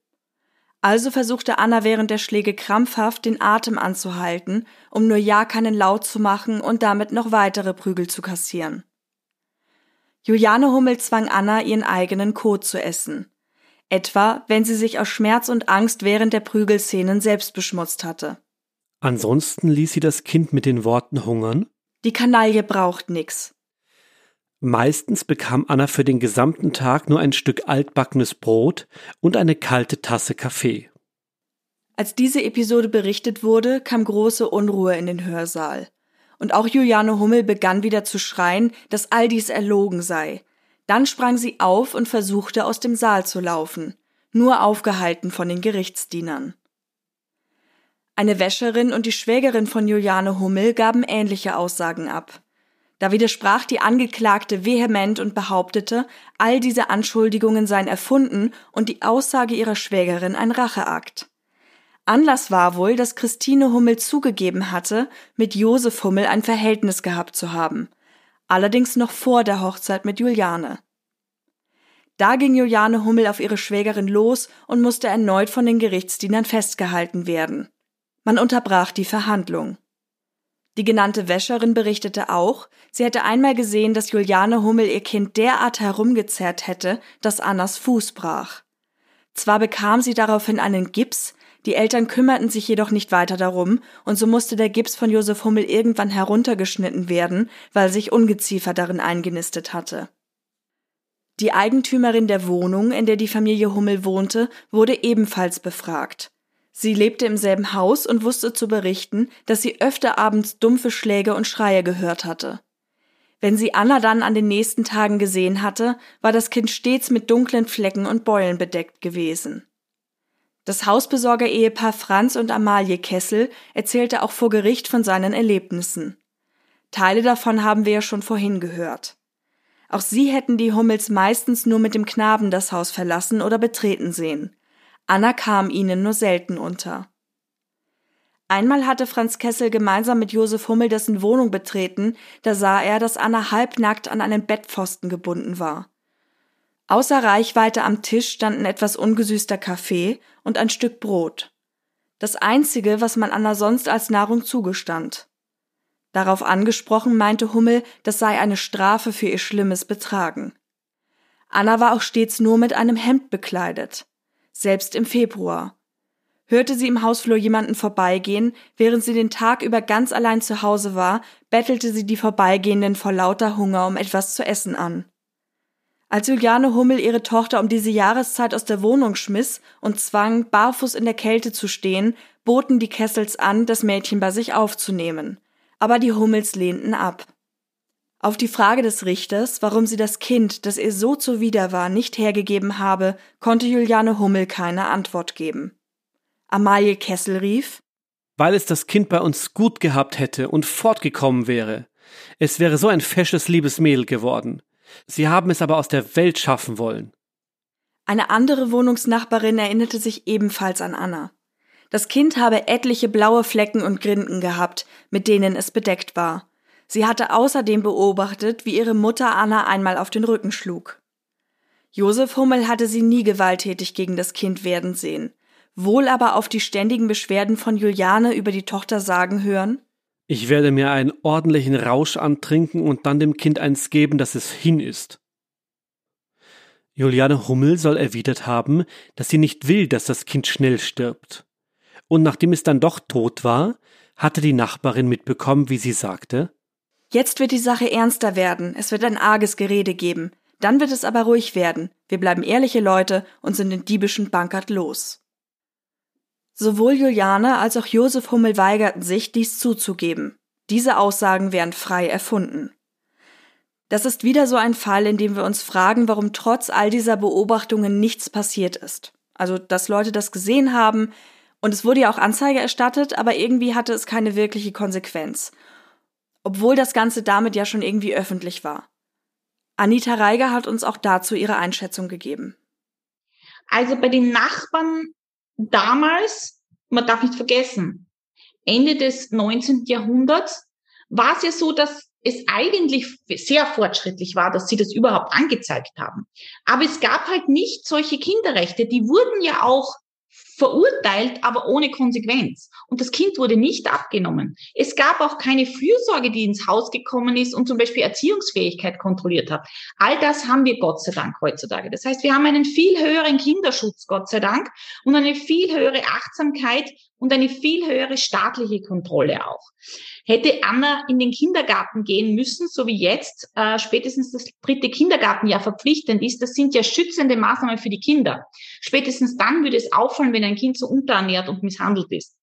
Also versuchte Anna während der Schläge krampfhaft den Atem anzuhalten, um nur ja keinen Laut zu machen und damit noch weitere Prügel zu kassieren. Juliane Hummel zwang Anna, ihren eigenen Kot zu essen. Etwa, wenn sie sich aus Schmerz und Angst während der Prügelszenen selbst beschmutzt hatte. Ansonsten ließ sie das Kind mit den Worten hungern. Die Kanaille braucht nix. Meistens bekam Anna für den gesamten Tag nur ein Stück altbackenes Brot und eine kalte Tasse Kaffee. Als diese Episode berichtet wurde, kam große Unruhe in den Hörsaal. Und auch Juliane Hummel begann wieder zu schreien, dass all dies erlogen sei. Dann sprang sie auf und versuchte aus dem Saal zu laufen, nur aufgehalten von den Gerichtsdienern. Eine Wäscherin und die Schwägerin von Juliane Hummel gaben ähnliche Aussagen ab. Da widersprach die Angeklagte vehement und behauptete, all diese Anschuldigungen seien erfunden und die Aussage ihrer Schwägerin ein Racheakt. Anlass war wohl, dass Christine Hummel zugegeben hatte, mit Josef Hummel ein Verhältnis gehabt zu haben. Allerdings noch vor der Hochzeit mit Juliane. Da ging Juliane Hummel auf ihre Schwägerin los und musste erneut von den Gerichtsdienern festgehalten werden. Man unterbrach die Verhandlung. Die genannte Wäscherin berichtete auch, sie hätte einmal gesehen, dass Juliane Hummel ihr Kind derart herumgezerrt hätte, dass Annas Fuß brach. Zwar bekam sie daraufhin einen Gips, Die Eltern kümmerten sich jedoch nicht weiter darum, und so musste der Gips von Josef Hummel irgendwann heruntergeschnitten werden, weil sich Ungeziefer darin eingenistet hatte. Die Eigentümerin der Wohnung, in der die Familie Hummel wohnte, wurde ebenfalls befragt. Sie lebte im selben Haus und wusste zu berichten, dass sie öfter abends dumpfe Schläge und Schreie gehört hatte. Wenn sie Anna dann an den nächsten Tagen gesehen hatte, war das Kind stets mit dunklen Flecken und Beulen bedeckt gewesen. Das Hausbesorger-Ehepaar Franz und Amalie Kessel erzählte auch vor Gericht von seinen Erlebnissen. Teile davon haben wir ja schon vorhin gehört. Auch sie hätten die Hummels meistens nur mit dem Knaben das Haus verlassen oder betreten sehen. Anna kam ihnen nur selten unter. Einmal hatte Franz Kessel gemeinsam mit Josef Hummel dessen Wohnung betreten, da sah er, dass Anna halbnackt an einen Bettpfosten gebunden war. Außer Reichweite am Tisch standen etwas ungesüßter Kaffee und ein Stück Brot. Das einzige, was man Anna sonst als Nahrung zugestand. Darauf angesprochen meinte Hummel, das sei eine Strafe für ihr schlimmes Betragen. Anna war auch stets nur mit einem Hemd bekleidet selbst im Februar. Hörte sie im Hausflur jemanden vorbeigehen, während sie den Tag über ganz allein zu Hause war, bettelte sie die Vorbeigehenden vor lauter Hunger um etwas zu essen an. Als Juliane Hummel ihre Tochter um diese Jahreszeit aus der Wohnung schmiss und zwang, barfuß in der Kälte zu stehen, boten die Kessels an, das Mädchen bei sich aufzunehmen. Aber die Hummels lehnten ab. Auf die Frage des Richters, warum sie das Kind, das ihr so zuwider war, nicht hergegeben habe, konnte Juliane Hummel keine Antwort geben. Amalie Kessel rief Weil es das Kind bei uns gut gehabt hätte und fortgekommen wäre. Es wäre so ein fesches, liebes Mädel geworden. Sie haben es aber aus der Welt schaffen wollen. Eine andere Wohnungsnachbarin erinnerte sich ebenfalls an Anna. Das Kind habe etliche blaue Flecken und Grinden gehabt, mit denen es bedeckt war. Sie hatte außerdem beobachtet, wie ihre Mutter Anna einmal auf den Rücken schlug. Josef Hummel hatte sie nie gewalttätig gegen das Kind werden sehen, wohl aber auf die ständigen Beschwerden von Juliane über die Tochter sagen hören, ich werde mir einen ordentlichen Rausch antrinken und dann dem Kind eins geben, dass es hin ist. Juliane Hummel soll erwidert haben, dass sie nicht will, dass das Kind schnell stirbt. Und nachdem es dann doch tot war, hatte die Nachbarin mitbekommen, wie sie sagte, Jetzt wird die Sache ernster werden, es wird ein arges Gerede geben. Dann wird es aber ruhig werden. Wir bleiben ehrliche Leute und sind den diebischen Bankert los. Sowohl Juliane als auch Josef Hummel weigerten sich, dies zuzugeben. Diese Aussagen wären frei erfunden. Das ist wieder so ein Fall, in dem wir uns fragen, warum trotz all dieser Beobachtungen nichts passiert ist. Also, dass Leute das gesehen haben, und es wurde ja auch Anzeige erstattet, aber irgendwie hatte es keine wirkliche Konsequenz obwohl das Ganze damit ja schon irgendwie öffentlich war. Anita Reiger hat uns auch dazu ihre Einschätzung gegeben. Also bei den Nachbarn damals, man darf nicht vergessen, Ende des 19. Jahrhunderts war es ja so, dass es eigentlich sehr fortschrittlich war, dass sie das überhaupt angezeigt haben. Aber es gab halt nicht solche Kinderrechte. Die wurden ja auch verurteilt, aber ohne Konsequenz. Und das Kind wurde nicht abgenommen. Es gab auch keine Fürsorge, die ins Haus gekommen ist und zum Beispiel Erziehungsfähigkeit kontrolliert hat. All das haben wir Gott sei Dank heutzutage. Das heißt, wir haben einen viel höheren Kinderschutz, Gott sei Dank, und eine viel höhere Achtsamkeit und eine viel höhere staatliche Kontrolle auch. Hätte Anna in den Kindergarten gehen müssen, so wie jetzt äh, spätestens das dritte Kindergartenjahr verpflichtend ist, das sind ja schützende Maßnahmen für die Kinder. Spätestens dann würde es auffallen, wenn ein Kind so unterernährt und misshandelt ist.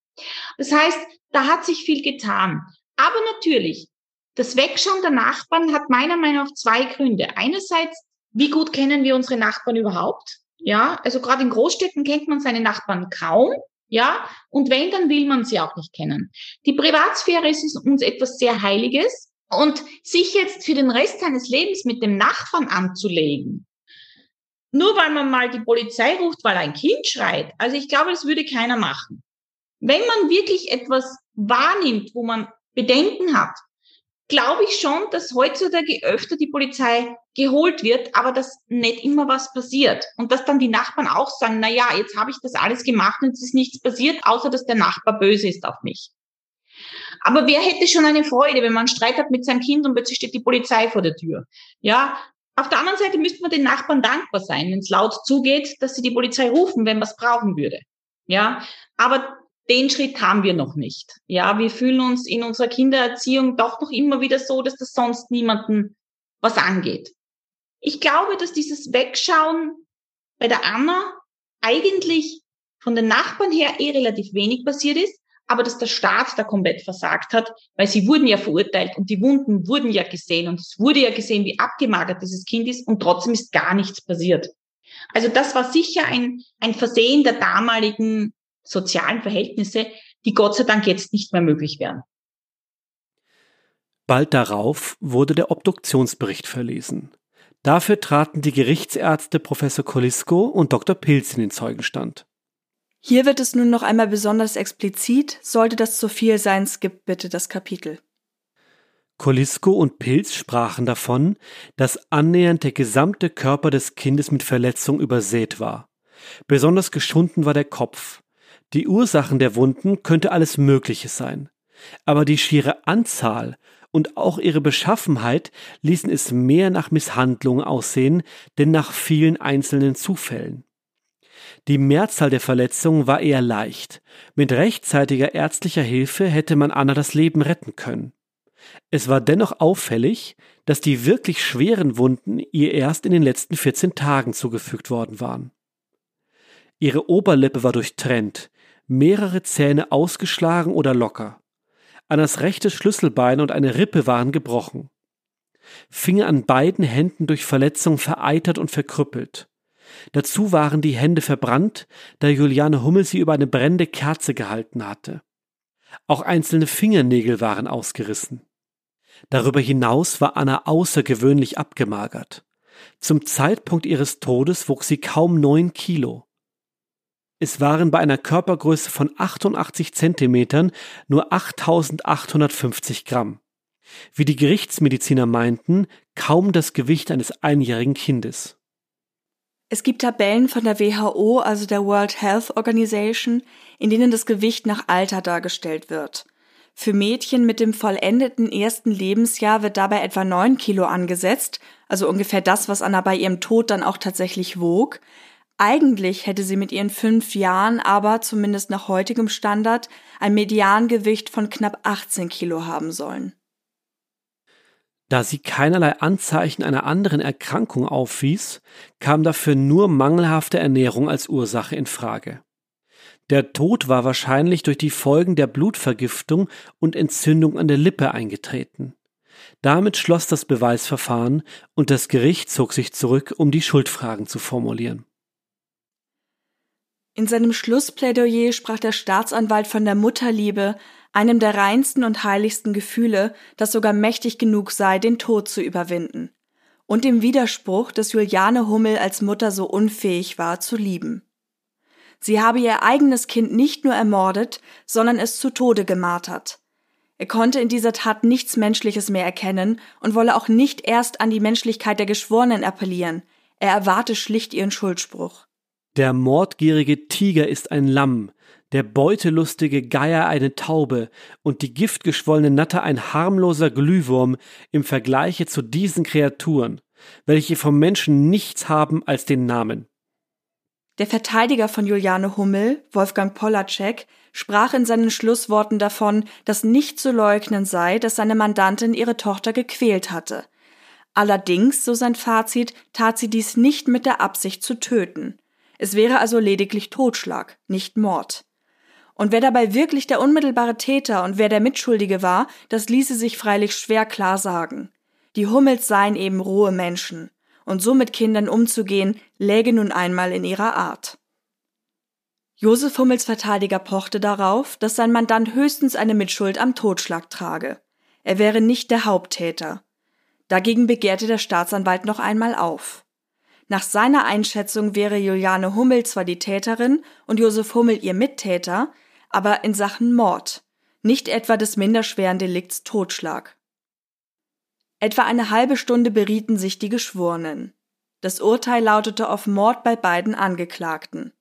Das heißt, da hat sich viel getan. Aber natürlich, das Wegschauen der Nachbarn hat meiner Meinung nach zwei Gründe. Einerseits, wie gut kennen wir unsere Nachbarn überhaupt? Ja, also gerade in Großstädten kennt man seine Nachbarn kaum. Ja, und wenn, dann will man sie auch nicht kennen. Die Privatsphäre ist uns etwas sehr Heiliges und sich jetzt für den Rest seines Lebens mit dem Nachbarn anzulegen, nur weil man mal die Polizei ruft, weil ein Kind schreit, also ich glaube, das würde keiner machen. Wenn man wirklich etwas wahrnimmt, wo man Bedenken hat, glaube ich schon, dass heutzutage öfter die Polizei geholt wird, aber dass nicht immer was passiert. Und dass dann die Nachbarn auch sagen, na ja, jetzt habe ich das alles gemacht und es ist nichts passiert, außer dass der Nachbar böse ist auf mich. Aber wer hätte schon eine Freude, wenn man Streit hat mit seinem Kind und plötzlich steht die Polizei vor der Tür? Ja, auf der anderen Seite müsste man den Nachbarn dankbar sein, wenn es laut zugeht, dass sie die Polizei rufen, wenn was brauchen würde. Ja, aber den Schritt haben wir noch nicht. Ja, wir fühlen uns in unserer Kindererziehung doch noch immer wieder so, dass das sonst niemanden was angeht. Ich glaube, dass dieses Wegschauen bei der Anna eigentlich von den Nachbarn her eh relativ wenig passiert ist, aber dass der Staat da komplett versagt hat, weil sie wurden ja verurteilt und die Wunden wurden ja gesehen und es wurde ja gesehen, wie abgemagert dieses Kind ist und trotzdem ist gar nichts passiert. Also das war sicher ein, ein Versehen der damaligen sozialen Verhältnisse, die Gott sei Dank jetzt nicht mehr möglich wären. Bald darauf wurde der Obduktionsbericht verlesen. Dafür traten die Gerichtsärzte Professor Kolisko und Dr. Pilz in den Zeugenstand. Hier wird es nun noch einmal besonders explizit, sollte das zu viel sein, skippt bitte das Kapitel. Kolisko und Pilz sprachen davon, dass annähernd der gesamte Körper des Kindes mit Verletzung übersät war. Besonders geschunden war der Kopf. Die Ursachen der Wunden könnte alles Mögliche sein. Aber die schiere Anzahl und auch ihre Beschaffenheit ließen es mehr nach Misshandlung aussehen, denn nach vielen einzelnen Zufällen. Die Mehrzahl der Verletzungen war eher leicht. Mit rechtzeitiger ärztlicher Hilfe hätte man Anna das Leben retten können. Es war dennoch auffällig, dass die wirklich schweren Wunden ihr erst in den letzten 14 Tagen zugefügt worden waren. Ihre Oberlippe war durchtrennt, mehrere Zähne ausgeschlagen oder locker. Annas rechtes Schlüsselbein und eine Rippe waren gebrochen. Finger an beiden Händen durch Verletzung vereitert und verkrüppelt. Dazu waren die Hände verbrannt, da Juliane Hummel sie über eine brennende Kerze gehalten hatte. Auch einzelne Fingernägel waren ausgerissen. Darüber hinaus war Anna außergewöhnlich abgemagert. Zum Zeitpunkt ihres Todes wog sie kaum neun Kilo. Es waren bei einer Körpergröße von 88 Zentimetern nur 8850 Gramm. Wie die Gerichtsmediziner meinten, kaum das Gewicht eines einjährigen Kindes. Es gibt Tabellen von der WHO, also der World Health Organization, in denen das Gewicht nach Alter dargestellt wird. Für Mädchen mit dem vollendeten ersten Lebensjahr wird dabei etwa 9 Kilo angesetzt, also ungefähr das, was Anna bei ihrem Tod dann auch tatsächlich wog. Eigentlich hätte sie mit ihren fünf Jahren aber, zumindest nach heutigem Standard, ein Mediangewicht von knapp 18 Kilo haben sollen. Da sie keinerlei Anzeichen einer anderen Erkrankung aufwies, kam dafür nur mangelhafte Ernährung als Ursache in Frage. Der Tod war wahrscheinlich durch die Folgen der Blutvergiftung und Entzündung an der Lippe eingetreten. Damit schloss das Beweisverfahren und das Gericht zog sich zurück, um die Schuldfragen zu formulieren. In seinem Schlussplädoyer sprach der Staatsanwalt von der Mutterliebe, einem der reinsten und heiligsten Gefühle, das sogar mächtig genug sei, den Tod zu überwinden, und dem Widerspruch, dass Juliane Hummel als Mutter so unfähig war, zu lieben. Sie habe ihr eigenes Kind nicht nur ermordet, sondern es zu Tode gemartert. Er konnte in dieser Tat nichts Menschliches mehr erkennen und wolle auch nicht erst an die Menschlichkeit der Geschworenen appellieren. Er erwarte schlicht ihren Schuldspruch. Der mordgierige Tiger ist ein Lamm, der beutelustige Geier eine Taube und die giftgeschwollene Natter ein harmloser Glühwurm im Vergleiche zu diesen Kreaturen, welche vom Menschen nichts haben als den Namen. Der Verteidiger von Juliane Hummel, Wolfgang Polacek, sprach in seinen Schlussworten davon, dass nicht zu leugnen sei, dass seine Mandantin ihre Tochter gequält hatte. Allerdings, so sein Fazit, tat sie dies nicht mit der Absicht zu töten. Es wäre also lediglich Totschlag, nicht Mord. Und wer dabei wirklich der unmittelbare Täter und wer der Mitschuldige war, das ließe sich freilich schwer klar sagen. Die Hummels seien eben rohe Menschen, und so mit Kindern umzugehen, läge nun einmal in ihrer Art. Josef Hummels Verteidiger pochte darauf, dass sein Mandant höchstens eine Mitschuld am Totschlag trage. Er wäre nicht der Haupttäter. Dagegen begehrte der Staatsanwalt noch einmal auf. Nach seiner Einschätzung wäre Juliane Hummel zwar die Täterin und Josef Hummel ihr Mittäter, aber in Sachen Mord, nicht etwa des minderschweren Delikts Totschlag. Etwa eine halbe Stunde berieten sich die Geschworenen. Das Urteil lautete auf Mord bei beiden Angeklagten.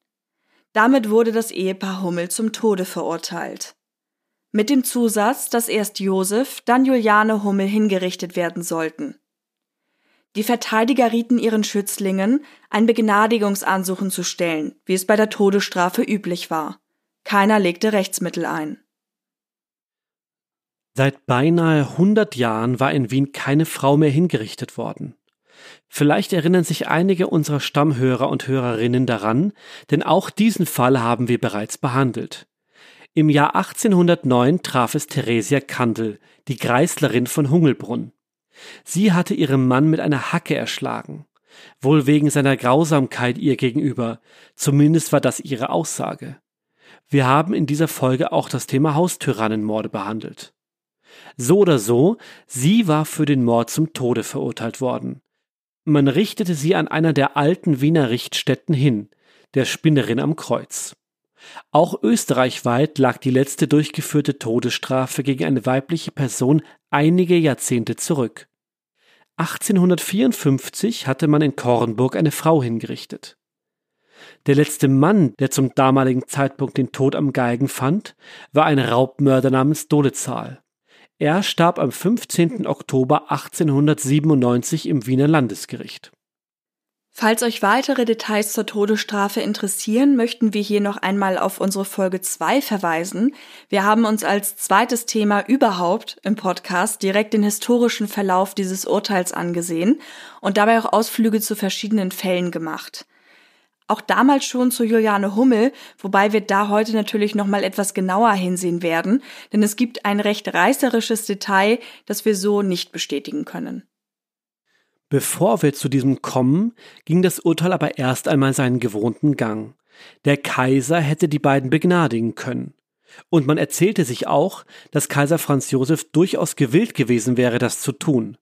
Damit wurde das Ehepaar Hummel zum Tode verurteilt. Mit dem Zusatz, dass erst Josef, dann Juliane Hummel hingerichtet werden sollten. Die Verteidiger rieten ihren Schützlingen, ein Begnadigungsansuchen zu stellen, wie es bei der Todesstrafe üblich war. Keiner legte Rechtsmittel ein. Seit beinahe 100 Jahren war in Wien keine Frau mehr hingerichtet worden. Vielleicht erinnern sich einige unserer Stammhörer und Hörerinnen daran, denn auch diesen Fall haben wir bereits behandelt. Im Jahr 1809 traf es Theresia Kandel, die Greislerin von Hungelbrunn. Sie hatte ihren Mann mit einer Hacke erschlagen. Wohl wegen seiner Grausamkeit ihr gegenüber. Zumindest war das ihre Aussage. Wir haben in dieser Folge auch das Thema Haustyrannenmorde behandelt. So oder so, sie war für den Mord zum Tode verurteilt worden. Man richtete sie an einer der alten Wiener Richtstätten hin, der Spinnerin am Kreuz. Auch österreichweit lag die letzte durchgeführte Todesstrafe gegen eine weibliche Person einige Jahrzehnte zurück. 1854 hatte man in Kornburg eine Frau hingerichtet. Der letzte Mann, der zum damaligen Zeitpunkt den Tod am Geigen fand, war ein Raubmörder namens Dolezahl. Er starb am 15. Oktober 1897 im Wiener Landesgericht. Falls euch weitere Details zur Todesstrafe interessieren, möchten wir hier noch einmal auf unsere Folge 2 verweisen. Wir haben uns als zweites Thema überhaupt im Podcast direkt den historischen Verlauf dieses Urteils angesehen und dabei auch Ausflüge zu verschiedenen Fällen gemacht. Auch damals schon zu Juliane Hummel, wobei wir da heute natürlich noch mal etwas genauer hinsehen werden, denn es gibt ein recht reißerisches Detail, das wir so nicht bestätigen können. Bevor wir zu diesem kommen, ging das Urteil aber erst einmal seinen gewohnten Gang. Der Kaiser hätte die beiden begnadigen können. Und man erzählte sich auch, dass Kaiser Franz Josef durchaus gewillt gewesen wäre, das zu tun.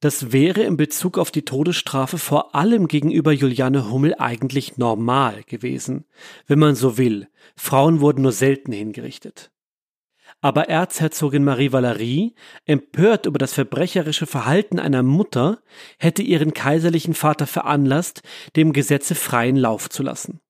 Das wäre in Bezug auf die Todesstrafe vor allem gegenüber Juliane Hummel eigentlich normal gewesen, wenn man so will. Frauen wurden nur selten hingerichtet. Aber Erzherzogin Marie Valerie, empört über das verbrecherische Verhalten einer Mutter, hätte ihren kaiserlichen Vater veranlasst, dem Gesetze freien Lauf zu lassen.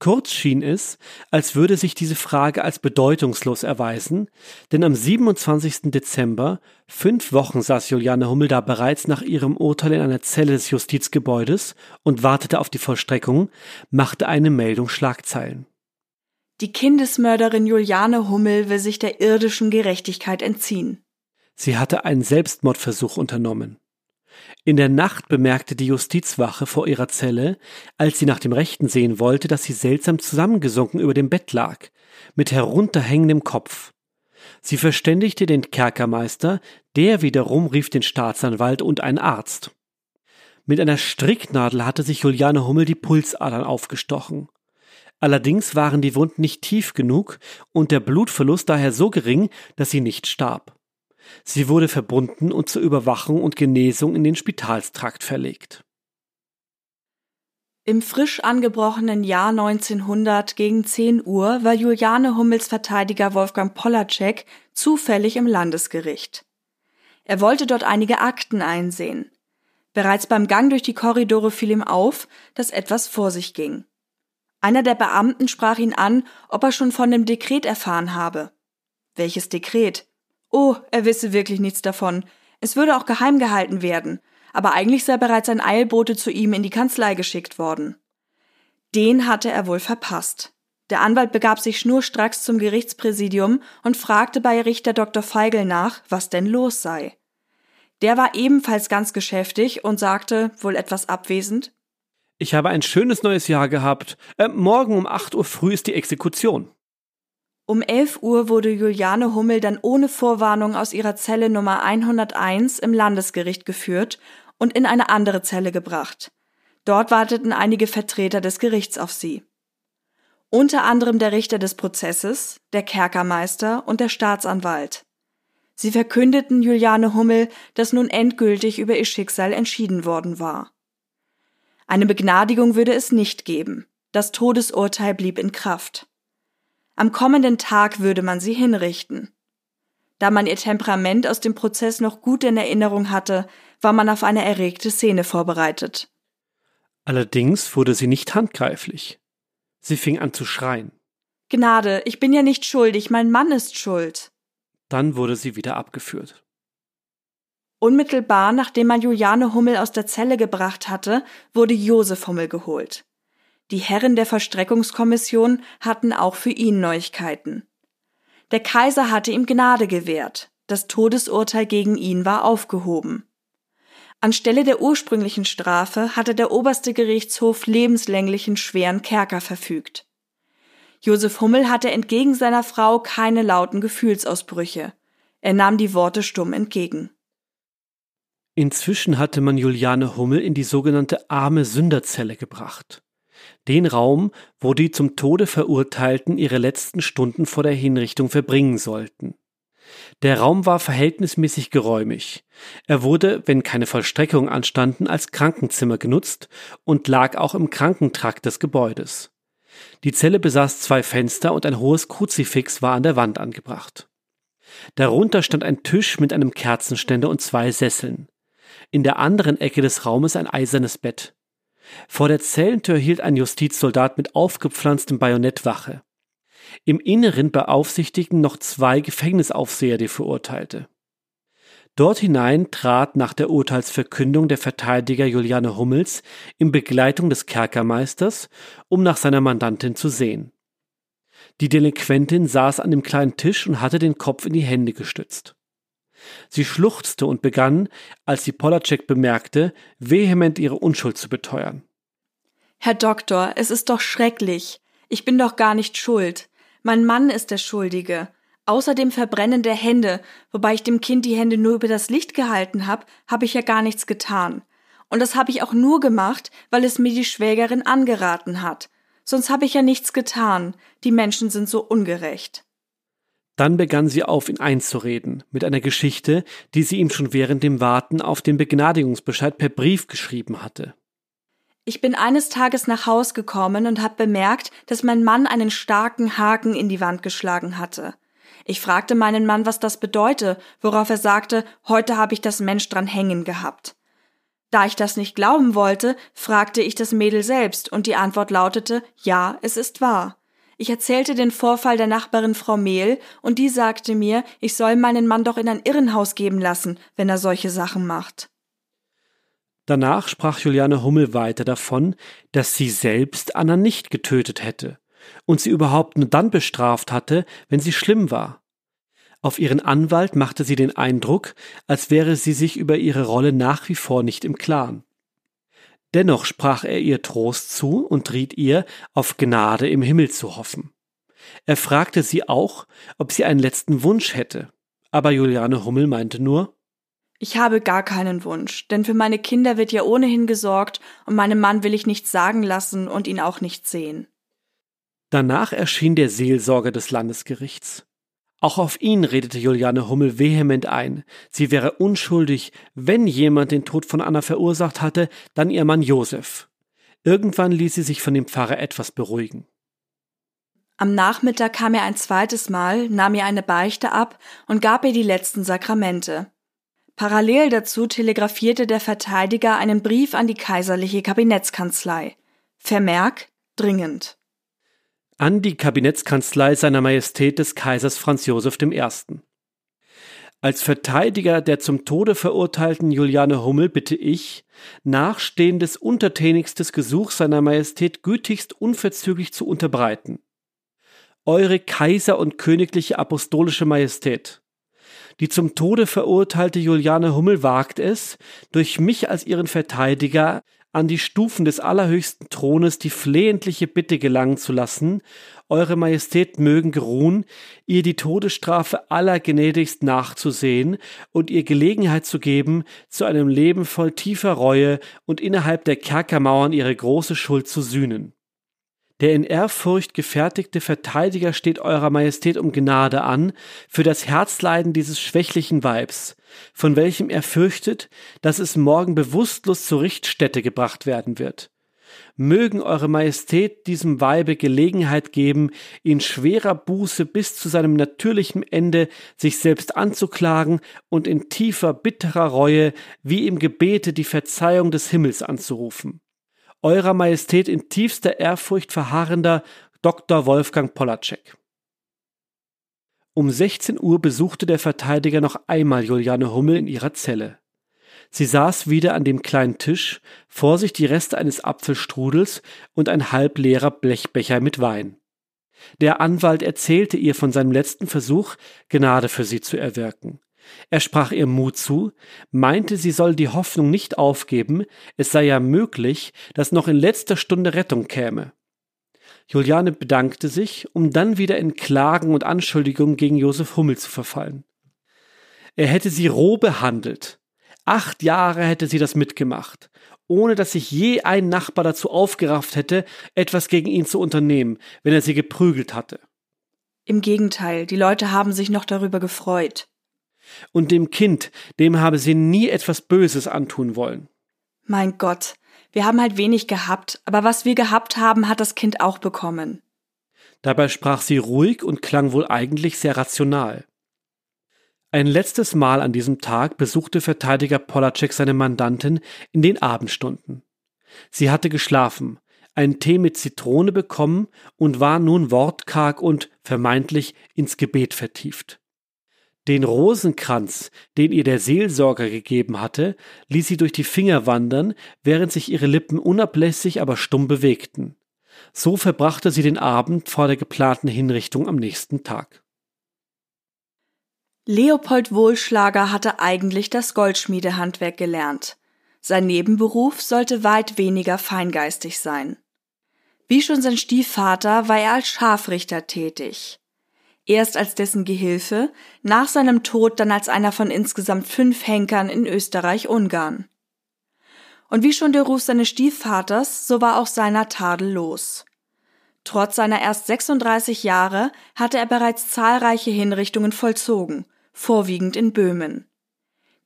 Kurz schien es, als würde sich diese Frage als bedeutungslos erweisen, denn am 27. Dezember, fünf Wochen saß Juliane Hummel da bereits nach ihrem Urteil in einer Zelle des Justizgebäudes und wartete auf die Vollstreckung, machte eine Meldung Schlagzeilen. Die Kindesmörderin Juliane Hummel will sich der irdischen Gerechtigkeit entziehen. Sie hatte einen Selbstmordversuch unternommen. In der Nacht bemerkte die Justizwache vor ihrer Zelle, als sie nach dem Rechten sehen wollte, dass sie seltsam zusammengesunken über dem Bett lag, mit herunterhängendem Kopf. Sie verständigte den Kerkermeister, der wiederum rief den Staatsanwalt und einen Arzt. Mit einer Stricknadel hatte sich Juliane Hummel die Pulsadern aufgestochen. Allerdings waren die Wunden nicht tief genug und der Blutverlust daher so gering, dass sie nicht starb. Sie wurde verbunden und zur Überwachung und Genesung in den Spitalstrakt verlegt. Im frisch angebrochenen Jahr 1900 gegen 10 Uhr war Juliane Hummels Verteidiger Wolfgang Polacek zufällig im Landesgericht. Er wollte dort einige Akten einsehen. Bereits beim Gang durch die Korridore fiel ihm auf, dass etwas vor sich ging. Einer der Beamten sprach ihn an, ob er schon von dem Dekret erfahren habe. Welches Dekret? Oh, er wisse wirklich nichts davon. Es würde auch geheim gehalten werden, aber eigentlich sei bereits ein Eilbote zu ihm in die Kanzlei geschickt worden. Den hatte er wohl verpasst. Der Anwalt begab sich schnurstracks zum Gerichtspräsidium und fragte bei Richter Dr. Feigl nach, was denn los sei. Der war ebenfalls ganz geschäftig und sagte, wohl etwas abwesend, ich habe ein schönes neues Jahr gehabt. Äh, morgen um 8 Uhr früh ist die Exekution. Um 11 Uhr wurde Juliane Hummel dann ohne Vorwarnung aus ihrer Zelle Nummer 101 im Landesgericht geführt und in eine andere Zelle gebracht. Dort warteten einige Vertreter des Gerichts auf sie. Unter anderem der Richter des Prozesses, der Kerkermeister und der Staatsanwalt. Sie verkündeten Juliane Hummel, dass nun endgültig über ihr Schicksal entschieden worden war. Eine Begnadigung würde es nicht geben. Das Todesurteil blieb in Kraft. Am kommenden Tag würde man sie hinrichten. Da man ihr Temperament aus dem Prozess noch gut in Erinnerung hatte, war man auf eine erregte Szene vorbereitet. Allerdings wurde sie nicht handgreiflich. Sie fing an zu schreien. Gnade, ich bin ja nicht schuldig, mein Mann ist schuld. Dann wurde sie wieder abgeführt. Unmittelbar nachdem man Juliane Hummel aus der Zelle gebracht hatte, wurde Josef Hummel geholt. Die Herren der Verstreckungskommission hatten auch für ihn Neuigkeiten. Der Kaiser hatte ihm Gnade gewährt, das Todesurteil gegen ihn war aufgehoben. Anstelle der ursprünglichen Strafe hatte der oberste Gerichtshof lebenslänglichen schweren Kerker verfügt. Josef Hummel hatte entgegen seiner Frau keine lauten Gefühlsausbrüche. Er nahm die Worte stumm entgegen. Inzwischen hatte man Juliane Hummel in die sogenannte arme Sünderzelle gebracht. Den Raum, wo die zum Tode Verurteilten ihre letzten Stunden vor der Hinrichtung verbringen sollten. Der Raum war verhältnismäßig geräumig. Er wurde, wenn keine Vollstreckungen anstanden, als Krankenzimmer genutzt und lag auch im Krankentrakt des Gebäudes. Die Zelle besaß zwei Fenster und ein hohes Kruzifix war an der Wand angebracht. Darunter stand ein Tisch mit einem Kerzenständer und zwei Sesseln. In der anderen Ecke des Raumes ein eisernes Bett. Vor der Zellentür hielt ein Justizsoldat mit aufgepflanztem Bajonett Wache. Im Inneren beaufsichtigten noch zwei Gefängnisaufseher die Verurteilte. Dort hinein trat nach der Urteilsverkündung der Verteidiger Juliane Hummels in Begleitung des Kerkermeisters, um nach seiner Mandantin zu sehen. Die Delinquentin saß an dem kleinen Tisch und hatte den Kopf in die Hände gestützt. Sie schluchzte und begann, als sie Polacek bemerkte, vehement ihre Unschuld zu beteuern. Herr Doktor, es ist doch schrecklich. Ich bin doch gar nicht schuld. Mein Mann ist der Schuldige. Außerdem Verbrennen der Hände, wobei ich dem Kind die Hände nur über das Licht gehalten habe, habe ich ja gar nichts getan. Und das habe ich auch nur gemacht, weil es mir die Schwägerin angeraten hat. Sonst habe ich ja nichts getan. Die Menschen sind so ungerecht. Dann begann sie auf ihn einzureden, mit einer Geschichte, die sie ihm schon während dem Warten auf den Begnadigungsbescheid per Brief geschrieben hatte. Ich bin eines Tages nach Haus gekommen und habe bemerkt, dass mein Mann einen starken Haken in die Wand geschlagen hatte. Ich fragte meinen Mann, was das bedeute, worauf er sagte, heute habe ich das Mensch dran hängen gehabt. Da ich das nicht glauben wollte, fragte ich das Mädel selbst, und die Antwort lautete Ja, es ist wahr. Ich erzählte den Vorfall der Nachbarin Frau Mehl, und die sagte mir, ich soll meinen Mann doch in ein Irrenhaus geben lassen, wenn er solche Sachen macht. Danach sprach Juliane Hummel weiter davon, dass sie selbst Anna nicht getötet hätte und sie überhaupt nur dann bestraft hatte, wenn sie schlimm war. Auf ihren Anwalt machte sie den Eindruck, als wäre sie sich über ihre Rolle nach wie vor nicht im Klaren. Dennoch sprach er ihr Trost zu und riet ihr, auf Gnade im Himmel zu hoffen. Er fragte sie auch, ob sie einen letzten Wunsch hätte, aber Juliane Hummel meinte nur Ich habe gar keinen Wunsch, denn für meine Kinder wird ja ohnehin gesorgt, und meinem Mann will ich nichts sagen lassen und ihn auch nicht sehen. Danach erschien der Seelsorger des Landesgerichts. Auch auf ihn redete Juliane Hummel vehement ein. Sie wäre unschuldig, wenn jemand den Tod von Anna verursacht hatte, dann ihr Mann Josef. Irgendwann ließ sie sich von dem Pfarrer etwas beruhigen. Am Nachmittag kam er ein zweites Mal, nahm ihr eine Beichte ab und gab ihr die letzten Sakramente. Parallel dazu telegrafierte der Verteidiger einen Brief an die kaiserliche Kabinettskanzlei. Vermerk dringend an die Kabinettskanzlei seiner Majestät des Kaisers Franz Joseph I. Als Verteidiger der zum Tode verurteilten Juliane Hummel bitte ich, nachstehendes untertänigstes Gesuch seiner Majestät gütigst unverzüglich zu unterbreiten. Eure Kaiser und königliche apostolische Majestät, die zum Tode verurteilte Juliane Hummel wagt es, durch mich als ihren Verteidiger an die Stufen des allerhöchsten Thrones die flehentliche Bitte gelangen zu lassen, Eure Majestät mögen geruhen, ihr die Todesstrafe allergnädigst nachzusehen und ihr Gelegenheit zu geben, zu einem Leben voll tiefer Reue und innerhalb der Kerkermauern ihre große Schuld zu sühnen. Der in Ehrfurcht gefertigte Verteidiger steht Eurer Majestät um Gnade an für das Herzleiden dieses schwächlichen Weibs, von welchem er fürchtet, dass es morgen bewusstlos zur Richtstätte gebracht werden wird. Mögen Eure Majestät diesem Weibe Gelegenheit geben, in schwerer Buße bis zu seinem natürlichen Ende sich selbst anzuklagen und in tiefer, bitterer Reue wie im Gebete die Verzeihung des Himmels anzurufen. Eurer Majestät in tiefster Ehrfurcht verharrender Dr. Wolfgang Polacek. Um 16 Uhr besuchte der Verteidiger noch einmal Juliane Hummel in ihrer Zelle. Sie saß wieder an dem kleinen Tisch, vor sich die Reste eines Apfelstrudels und ein halbleerer Blechbecher mit Wein. Der Anwalt erzählte ihr von seinem letzten Versuch, Gnade für sie zu erwirken. Er sprach ihr Mut zu, meinte, sie soll die Hoffnung nicht aufgeben, es sei ja möglich, dass noch in letzter Stunde Rettung käme. Juliane bedankte sich, um dann wieder in Klagen und Anschuldigungen gegen Josef Hummel zu verfallen. Er hätte sie roh behandelt. Acht Jahre hätte sie das mitgemacht, ohne dass sich je ein Nachbar dazu aufgerafft hätte, etwas gegen ihn zu unternehmen, wenn er sie geprügelt hatte. Im Gegenteil, die Leute haben sich noch darüber gefreut. Und dem Kind, dem habe sie nie etwas Böses antun wollen. Mein Gott, wir haben halt wenig gehabt, aber was wir gehabt haben, hat das Kind auch bekommen. Dabei sprach sie ruhig und klang wohl eigentlich sehr rational. Ein letztes Mal an diesem Tag besuchte Verteidiger Polacek seine Mandantin in den Abendstunden. Sie hatte geschlafen, einen Tee mit Zitrone bekommen und war nun wortkarg und vermeintlich ins Gebet vertieft. Den Rosenkranz, den ihr der Seelsorger gegeben hatte, ließ sie durch die Finger wandern, während sich ihre Lippen unablässig, aber stumm bewegten. So verbrachte sie den Abend vor der geplanten Hinrichtung am nächsten Tag. Leopold Wohlschlager hatte eigentlich das Goldschmiedehandwerk gelernt. Sein Nebenberuf sollte weit weniger feingeistig sein. Wie schon sein Stiefvater war er als Scharfrichter tätig. Erst als dessen Gehilfe, nach seinem Tod dann als einer von insgesamt fünf Henkern in Österreich-Ungarn. Und wie schon der Ruf seines Stiefvaters, so war auch seiner tadellos. Trotz seiner erst 36 Jahre hatte er bereits zahlreiche Hinrichtungen vollzogen vorwiegend in Böhmen.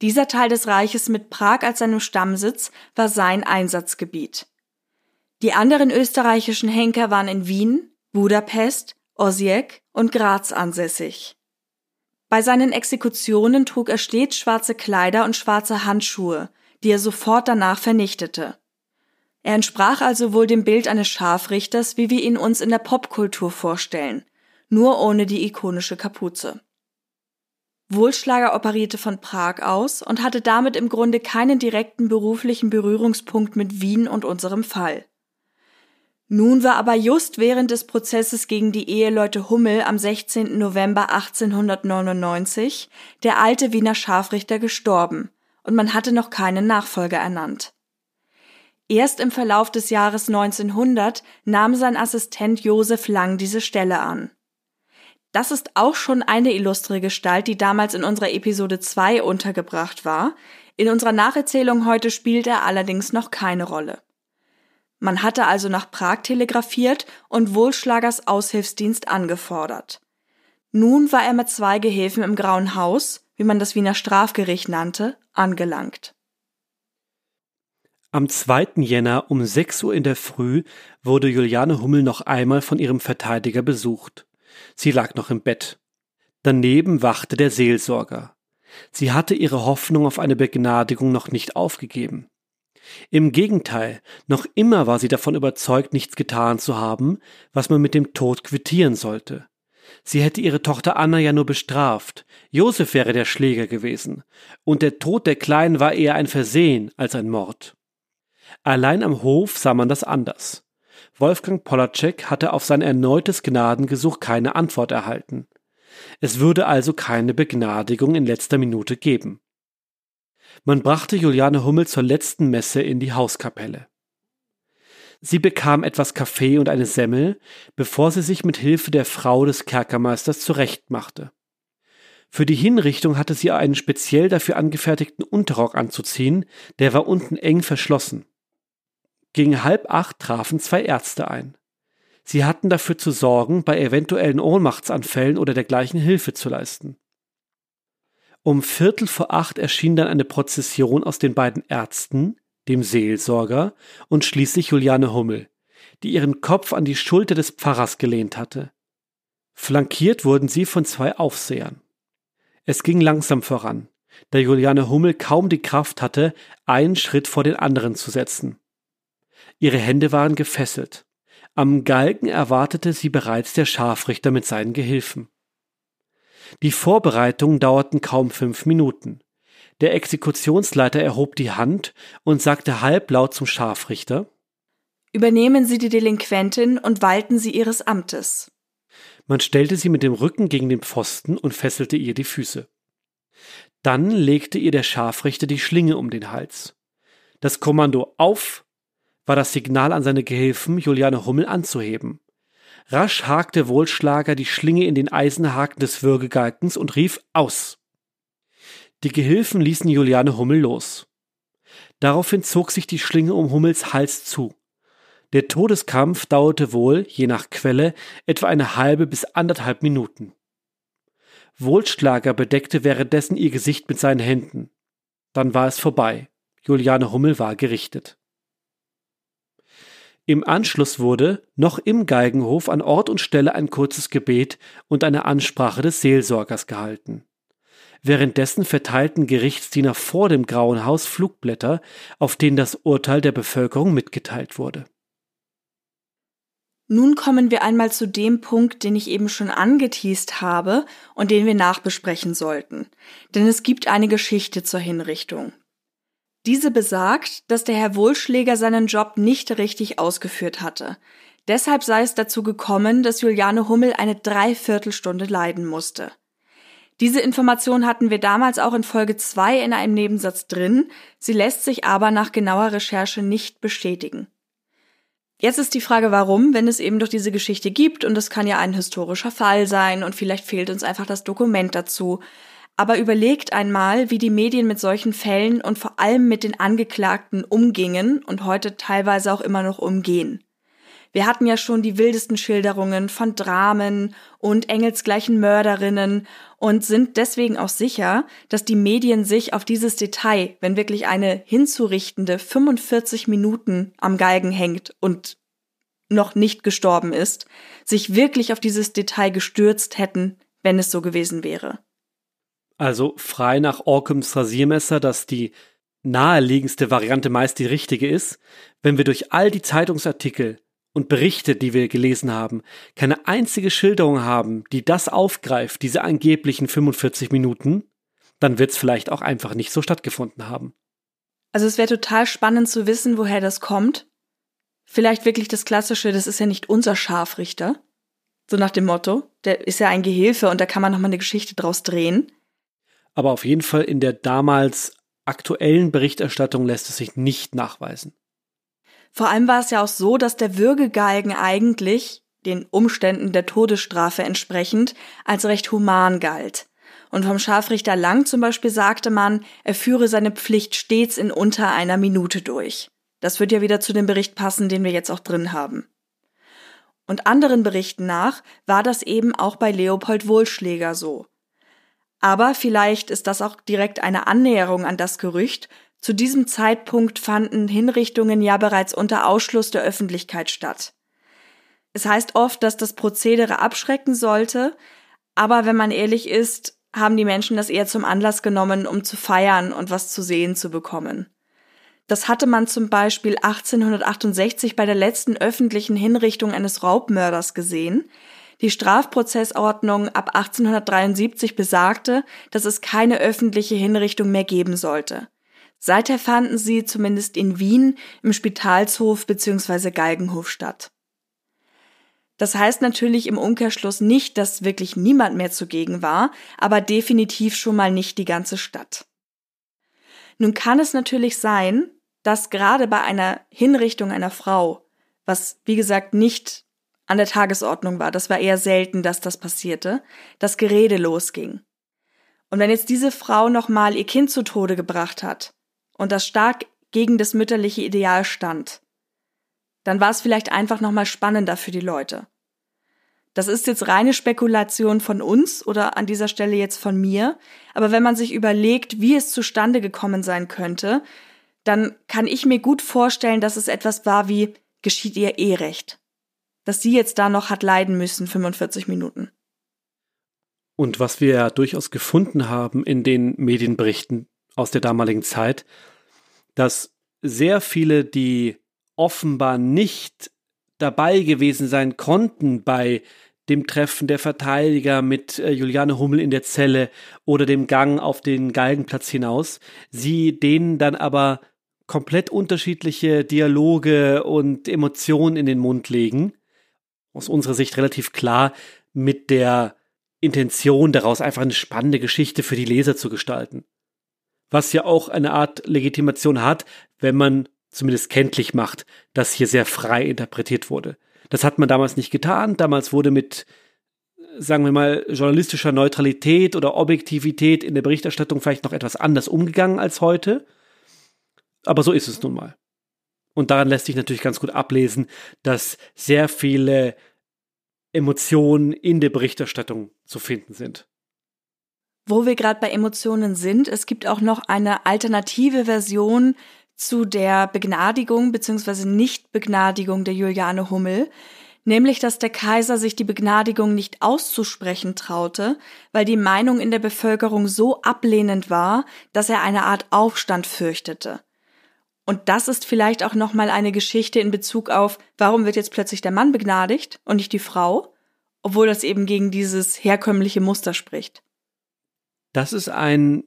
Dieser Teil des Reiches mit Prag als seinem Stammsitz war sein Einsatzgebiet. Die anderen österreichischen Henker waren in Wien, Budapest, Osijek und Graz ansässig. Bei seinen Exekutionen trug er stets schwarze Kleider und schwarze Handschuhe, die er sofort danach vernichtete. Er entsprach also wohl dem Bild eines Scharfrichters, wie wir ihn uns in der Popkultur vorstellen, nur ohne die ikonische Kapuze. Wohlschlager operierte von Prag aus und hatte damit im Grunde keinen direkten beruflichen Berührungspunkt mit Wien und unserem Fall. Nun war aber just während des Prozesses gegen die Eheleute Hummel am 16. November 1899 der alte Wiener Scharfrichter gestorben und man hatte noch keinen Nachfolger ernannt. Erst im Verlauf des Jahres 1900 nahm sein Assistent Josef Lang diese Stelle an. Das ist auch schon eine illustre Gestalt, die damals in unserer Episode 2 untergebracht war. In unserer Nacherzählung heute spielt er allerdings noch keine Rolle. Man hatte also nach Prag telegrafiert und Wohlschlagers Aushilfsdienst angefordert. Nun war er mit zwei Gehilfen im Grauen Haus, wie man das Wiener Strafgericht nannte, angelangt. Am 2. Jänner um 6 Uhr in der Früh wurde Juliane Hummel noch einmal von ihrem Verteidiger besucht. Sie lag noch im Bett. Daneben wachte der Seelsorger. Sie hatte ihre Hoffnung auf eine Begnadigung noch nicht aufgegeben. Im Gegenteil, noch immer war sie davon überzeugt, nichts getan zu haben, was man mit dem Tod quittieren sollte. Sie hätte ihre Tochter Anna ja nur bestraft, Josef wäre der Schläger gewesen, und der Tod der Kleinen war eher ein Versehen als ein Mord. Allein am Hof sah man das anders. Wolfgang Polacek hatte auf sein erneutes Gnadengesuch keine Antwort erhalten. Es würde also keine Begnadigung in letzter Minute geben. Man brachte Juliane Hummel zur letzten Messe in die Hauskapelle. Sie bekam etwas Kaffee und eine Semmel, bevor sie sich mit Hilfe der Frau des Kerkermeisters zurechtmachte. Für die Hinrichtung hatte sie einen speziell dafür angefertigten Unterrock anzuziehen, der war unten eng verschlossen. Gegen halb acht trafen zwei Ärzte ein. Sie hatten dafür zu sorgen, bei eventuellen Ohnmachtsanfällen oder dergleichen Hilfe zu leisten. Um Viertel vor acht erschien dann eine Prozession aus den beiden Ärzten, dem Seelsorger und schließlich Juliane Hummel, die ihren Kopf an die Schulter des Pfarrers gelehnt hatte. Flankiert wurden sie von zwei Aufsehern. Es ging langsam voran, da Juliane Hummel kaum die Kraft hatte, einen Schritt vor den anderen zu setzen. Ihre Hände waren gefesselt. Am Galgen erwartete sie bereits der Scharfrichter mit seinen Gehilfen. Die Vorbereitungen dauerten kaum fünf Minuten. Der Exekutionsleiter erhob die Hand und sagte halblaut zum Scharfrichter Übernehmen Sie die Delinquentin und walten Sie Ihres Amtes. Man stellte sie mit dem Rücken gegen den Pfosten und fesselte ihr die Füße. Dann legte ihr der Scharfrichter die Schlinge um den Hals. Das Kommando auf war das Signal an seine Gehilfen, Juliane Hummel anzuheben. Rasch hakte Wohlschlager die Schlinge in den Eisenhaken des Würgegalkens und rief aus. Die Gehilfen ließen Juliane Hummel los. Daraufhin zog sich die Schlinge um Hummels Hals zu. Der Todeskampf dauerte wohl, je nach Quelle, etwa eine halbe bis anderthalb Minuten. Wohlschlager bedeckte währenddessen ihr Gesicht mit seinen Händen. Dann war es vorbei. Juliane Hummel war gerichtet. Im Anschluss wurde, noch im Galgenhof, an Ort und Stelle ein kurzes Gebet und eine Ansprache des Seelsorgers gehalten. Währenddessen verteilten Gerichtsdiener vor dem Grauen Haus Flugblätter, auf denen das Urteil der Bevölkerung mitgeteilt wurde. Nun kommen wir einmal zu dem Punkt, den ich eben schon angeteased habe und den wir nachbesprechen sollten. Denn es gibt eine Geschichte zur Hinrichtung. Diese besagt, dass der Herr Wohlschläger seinen Job nicht richtig ausgeführt hatte. Deshalb sei es dazu gekommen, dass Juliane Hummel eine Dreiviertelstunde leiden musste. Diese Information hatten wir damals auch in Folge 2 in einem Nebensatz drin, sie lässt sich aber nach genauer Recherche nicht bestätigen. Jetzt ist die Frage, warum, wenn es eben doch diese Geschichte gibt und es kann ja ein historischer Fall sein und vielleicht fehlt uns einfach das Dokument dazu. Aber überlegt einmal, wie die Medien mit solchen Fällen und vor allem mit den Angeklagten umgingen und heute teilweise auch immer noch umgehen. Wir hatten ja schon die wildesten Schilderungen von Dramen und engelsgleichen Mörderinnen und sind deswegen auch sicher, dass die Medien sich auf dieses Detail, wenn wirklich eine hinzurichtende 45 Minuten am Galgen hängt und noch nicht gestorben ist, sich wirklich auf dieses Detail gestürzt hätten, wenn es so gewesen wäre. Also frei nach Orcums Rasiermesser, dass die naheliegendste Variante meist die richtige ist, wenn wir durch all die Zeitungsartikel und Berichte, die wir gelesen haben, keine einzige Schilderung haben, die das aufgreift, diese angeblichen 45 Minuten, dann wird es vielleicht auch einfach nicht so stattgefunden haben. Also es wäre total spannend zu wissen, woher das kommt. Vielleicht wirklich das Klassische, das ist ja nicht unser Scharfrichter. So nach dem Motto, der ist ja ein Gehilfe und da kann man nochmal eine Geschichte draus drehen. Aber auf jeden Fall in der damals aktuellen Berichterstattung lässt es sich nicht nachweisen. Vor allem war es ja auch so, dass der Würgegalgen eigentlich, den Umständen der Todesstrafe entsprechend, als recht human galt. Und vom Scharfrichter Lang zum Beispiel sagte man, er führe seine Pflicht stets in unter einer Minute durch. Das wird ja wieder zu dem Bericht passen, den wir jetzt auch drin haben. Und anderen Berichten nach war das eben auch bei Leopold Wohlschläger so. Aber vielleicht ist das auch direkt eine Annäherung an das Gerücht, zu diesem Zeitpunkt fanden Hinrichtungen ja bereits unter Ausschluss der Öffentlichkeit statt. Es heißt oft, dass das Prozedere abschrecken sollte, aber wenn man ehrlich ist, haben die Menschen das eher zum Anlass genommen, um zu feiern und was zu sehen zu bekommen. Das hatte man zum Beispiel 1868 bei der letzten öffentlichen Hinrichtung eines Raubmörders gesehen, die Strafprozessordnung ab 1873 besagte, dass es keine öffentliche Hinrichtung mehr geben sollte. Seither fanden sie zumindest in Wien im Spitalshof bzw. Galgenhof statt. Das heißt natürlich im Umkehrschluss nicht, dass wirklich niemand mehr zugegen war, aber definitiv schon mal nicht die ganze Stadt. Nun kann es natürlich sein, dass gerade bei einer Hinrichtung einer Frau, was wie gesagt nicht an der Tagesordnung war, das war eher selten, dass das passierte, das Gerede losging. Und wenn jetzt diese Frau nochmal ihr Kind zu Tode gebracht hat und das stark gegen das mütterliche Ideal stand, dann war es vielleicht einfach nochmal spannender für die Leute. Das ist jetzt reine Spekulation von uns oder an dieser Stelle jetzt von mir, aber wenn man sich überlegt, wie es zustande gekommen sein könnte, dann kann ich mir gut vorstellen, dass es etwas war wie geschieht ihr eh dass sie jetzt da noch hat leiden müssen, 45 Minuten. Und was wir ja durchaus gefunden haben in den Medienberichten aus der damaligen Zeit, dass sehr viele, die offenbar nicht dabei gewesen sein konnten bei dem Treffen der Verteidiger mit äh, Juliane Hummel in der Zelle oder dem Gang auf den Galgenplatz hinaus, sie denen dann aber komplett unterschiedliche Dialoge und Emotionen in den Mund legen. Aus unserer Sicht relativ klar mit der Intention daraus einfach eine spannende Geschichte für die Leser zu gestalten. Was ja auch eine Art Legitimation hat, wenn man zumindest kenntlich macht, dass hier sehr frei interpretiert wurde. Das hat man damals nicht getan. Damals wurde mit, sagen wir mal, journalistischer Neutralität oder Objektivität in der Berichterstattung vielleicht noch etwas anders umgegangen als heute. Aber so ist es nun mal. Und daran lässt sich natürlich ganz gut ablesen, dass sehr viele Emotionen in der Berichterstattung zu finden sind. Wo wir gerade bei Emotionen sind, es gibt auch noch eine alternative Version zu der Begnadigung bzw. Nichtbegnadigung der Juliane Hummel, nämlich dass der Kaiser sich die Begnadigung nicht auszusprechen traute, weil die Meinung in der Bevölkerung so ablehnend war, dass er eine Art Aufstand fürchtete. Und das ist vielleicht auch nochmal eine Geschichte in Bezug auf, warum wird jetzt plötzlich der Mann begnadigt und nicht die Frau, obwohl das eben gegen dieses herkömmliche Muster spricht. Das ist ein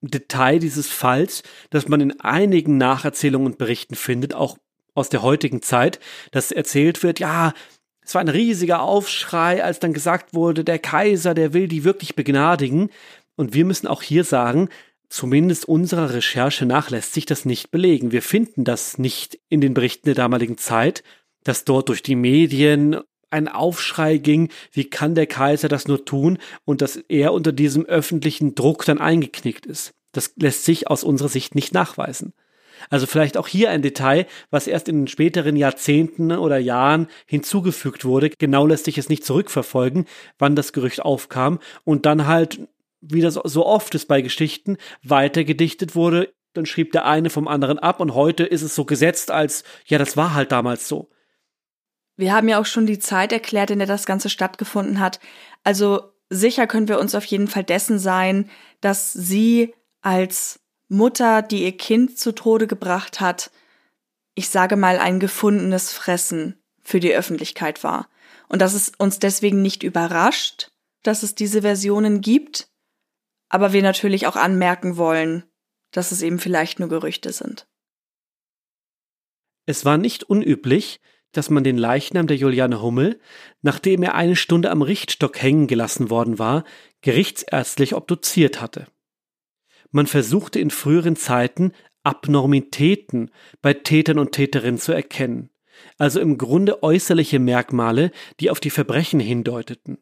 Detail dieses Falls, das man in einigen Nacherzählungen und Berichten findet, auch aus der heutigen Zeit, dass erzählt wird, ja, es war ein riesiger Aufschrei, als dann gesagt wurde, der Kaiser, der will die wirklich begnadigen. Und wir müssen auch hier sagen, zumindest unserer Recherche nach lässt sich das nicht belegen. Wir finden das nicht in den Berichten der damaligen Zeit, dass dort durch die Medien ein Aufschrei ging, wie kann der Kaiser das nur tun und dass er unter diesem öffentlichen Druck dann eingeknickt ist. Das lässt sich aus unserer Sicht nicht nachweisen. Also vielleicht auch hier ein Detail, was erst in den späteren Jahrzehnten oder Jahren hinzugefügt wurde. Genau lässt sich es nicht zurückverfolgen, wann das Gerücht aufkam und dann halt, wie das so oft ist bei Geschichten, weitergedichtet wurde. Dann schrieb der eine vom anderen ab und heute ist es so gesetzt als, ja, das war halt damals so. Wir haben ja auch schon die Zeit erklärt, in der das Ganze stattgefunden hat. Also sicher können wir uns auf jeden Fall dessen sein, dass sie als Mutter, die ihr Kind zu Tode gebracht hat, ich sage mal ein gefundenes Fressen für die Öffentlichkeit war. Und dass es uns deswegen nicht überrascht, dass es diese Versionen gibt, aber wir natürlich auch anmerken wollen, dass es eben vielleicht nur Gerüchte sind. Es war nicht unüblich, dass man den Leichnam der Juliane Hummel, nachdem er eine Stunde am Richtstock hängen gelassen worden war, gerichtsärztlich obduziert hatte. Man versuchte in früheren Zeiten Abnormitäten bei Tätern und Täterinnen zu erkennen, also im Grunde äußerliche Merkmale, die auf die Verbrechen hindeuteten.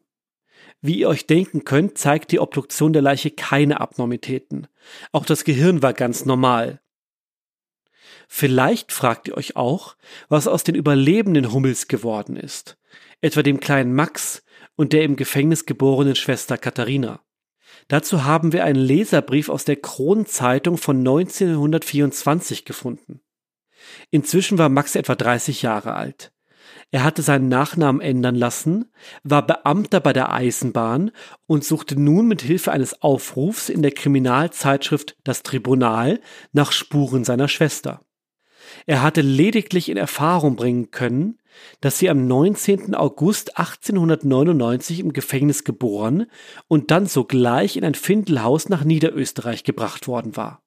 Wie ihr euch denken könnt, zeigt die Obduktion der Leiche keine Abnormitäten. Auch das Gehirn war ganz normal. Vielleicht fragt ihr euch auch, was aus den überlebenden Hummels geworden ist, etwa dem kleinen Max und der im Gefängnis geborenen Schwester Katharina. Dazu haben wir einen Leserbrief aus der Kronenzeitung von 1924 gefunden. Inzwischen war Max etwa 30 Jahre alt. Er hatte seinen Nachnamen ändern lassen, war Beamter bei der Eisenbahn und suchte nun mit Hilfe eines Aufrufs in der Kriminalzeitschrift Das Tribunal nach Spuren seiner Schwester. Er hatte lediglich in Erfahrung bringen können, dass sie am 19. August 1899 im Gefängnis geboren und dann sogleich in ein Findelhaus nach Niederösterreich gebracht worden war.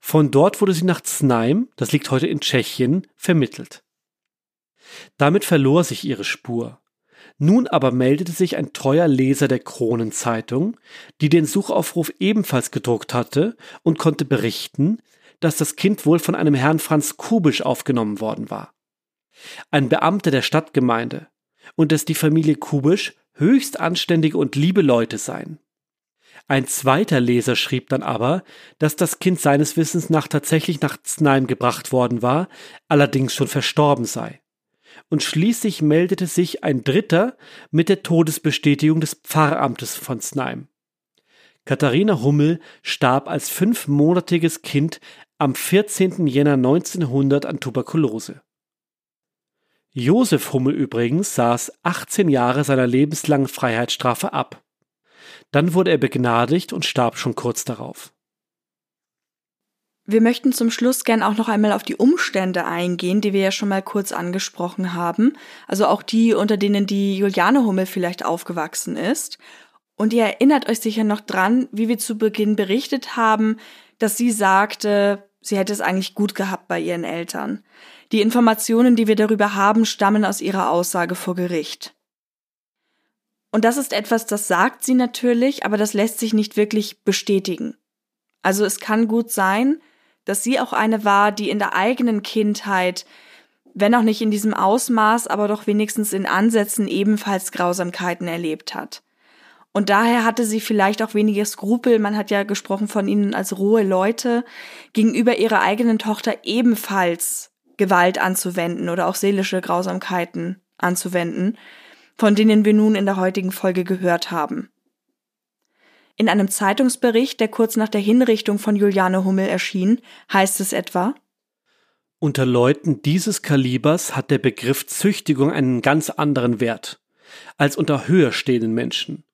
Von dort wurde sie nach Znaim, das liegt heute in Tschechien, vermittelt. Damit verlor sich ihre Spur. Nun aber meldete sich ein treuer Leser der Kronenzeitung, die den Suchaufruf ebenfalls gedruckt hatte und konnte berichten, dass das Kind wohl von einem Herrn Franz Kubisch aufgenommen worden war. Ein Beamter der Stadtgemeinde und dass die Familie Kubisch höchst anständige und liebe Leute seien. Ein zweiter Leser schrieb dann aber, dass das Kind seines Wissens nach tatsächlich nach Znaim gebracht worden war, allerdings schon verstorben sei. Und schließlich meldete sich ein dritter mit der Todesbestätigung des Pfarramtes von Znaim. Katharina Hummel starb als fünfmonatiges Kind am 14. Jänner 1900 an Tuberkulose. Josef Hummel übrigens saß 18 Jahre seiner lebenslangen Freiheitsstrafe ab. Dann wurde er begnadigt und starb schon kurz darauf. Wir möchten zum Schluss gern auch noch einmal auf die Umstände eingehen, die wir ja schon mal kurz angesprochen haben. Also auch die, unter denen die Juliane Hummel vielleicht aufgewachsen ist. Und ihr erinnert euch sicher noch dran, wie wir zu Beginn berichtet haben, dass sie sagte, sie hätte es eigentlich gut gehabt bei ihren Eltern. Die Informationen, die wir darüber haben, stammen aus ihrer Aussage vor Gericht. Und das ist etwas, das sagt sie natürlich, aber das lässt sich nicht wirklich bestätigen. Also es kann gut sein, dass sie auch eine war, die in der eigenen Kindheit, wenn auch nicht in diesem Ausmaß, aber doch wenigstens in Ansätzen ebenfalls Grausamkeiten erlebt hat. Und daher hatte sie vielleicht auch weniger Skrupel, man hat ja gesprochen von ihnen als rohe Leute, gegenüber ihrer eigenen Tochter ebenfalls Gewalt anzuwenden oder auch seelische Grausamkeiten anzuwenden, von denen wir nun in der heutigen Folge gehört haben. In einem Zeitungsbericht, der kurz nach der Hinrichtung von Juliane Hummel erschien, heißt es etwa Unter Leuten dieses Kalibers hat der Begriff Züchtigung einen ganz anderen Wert als unter höher stehenden Menschen.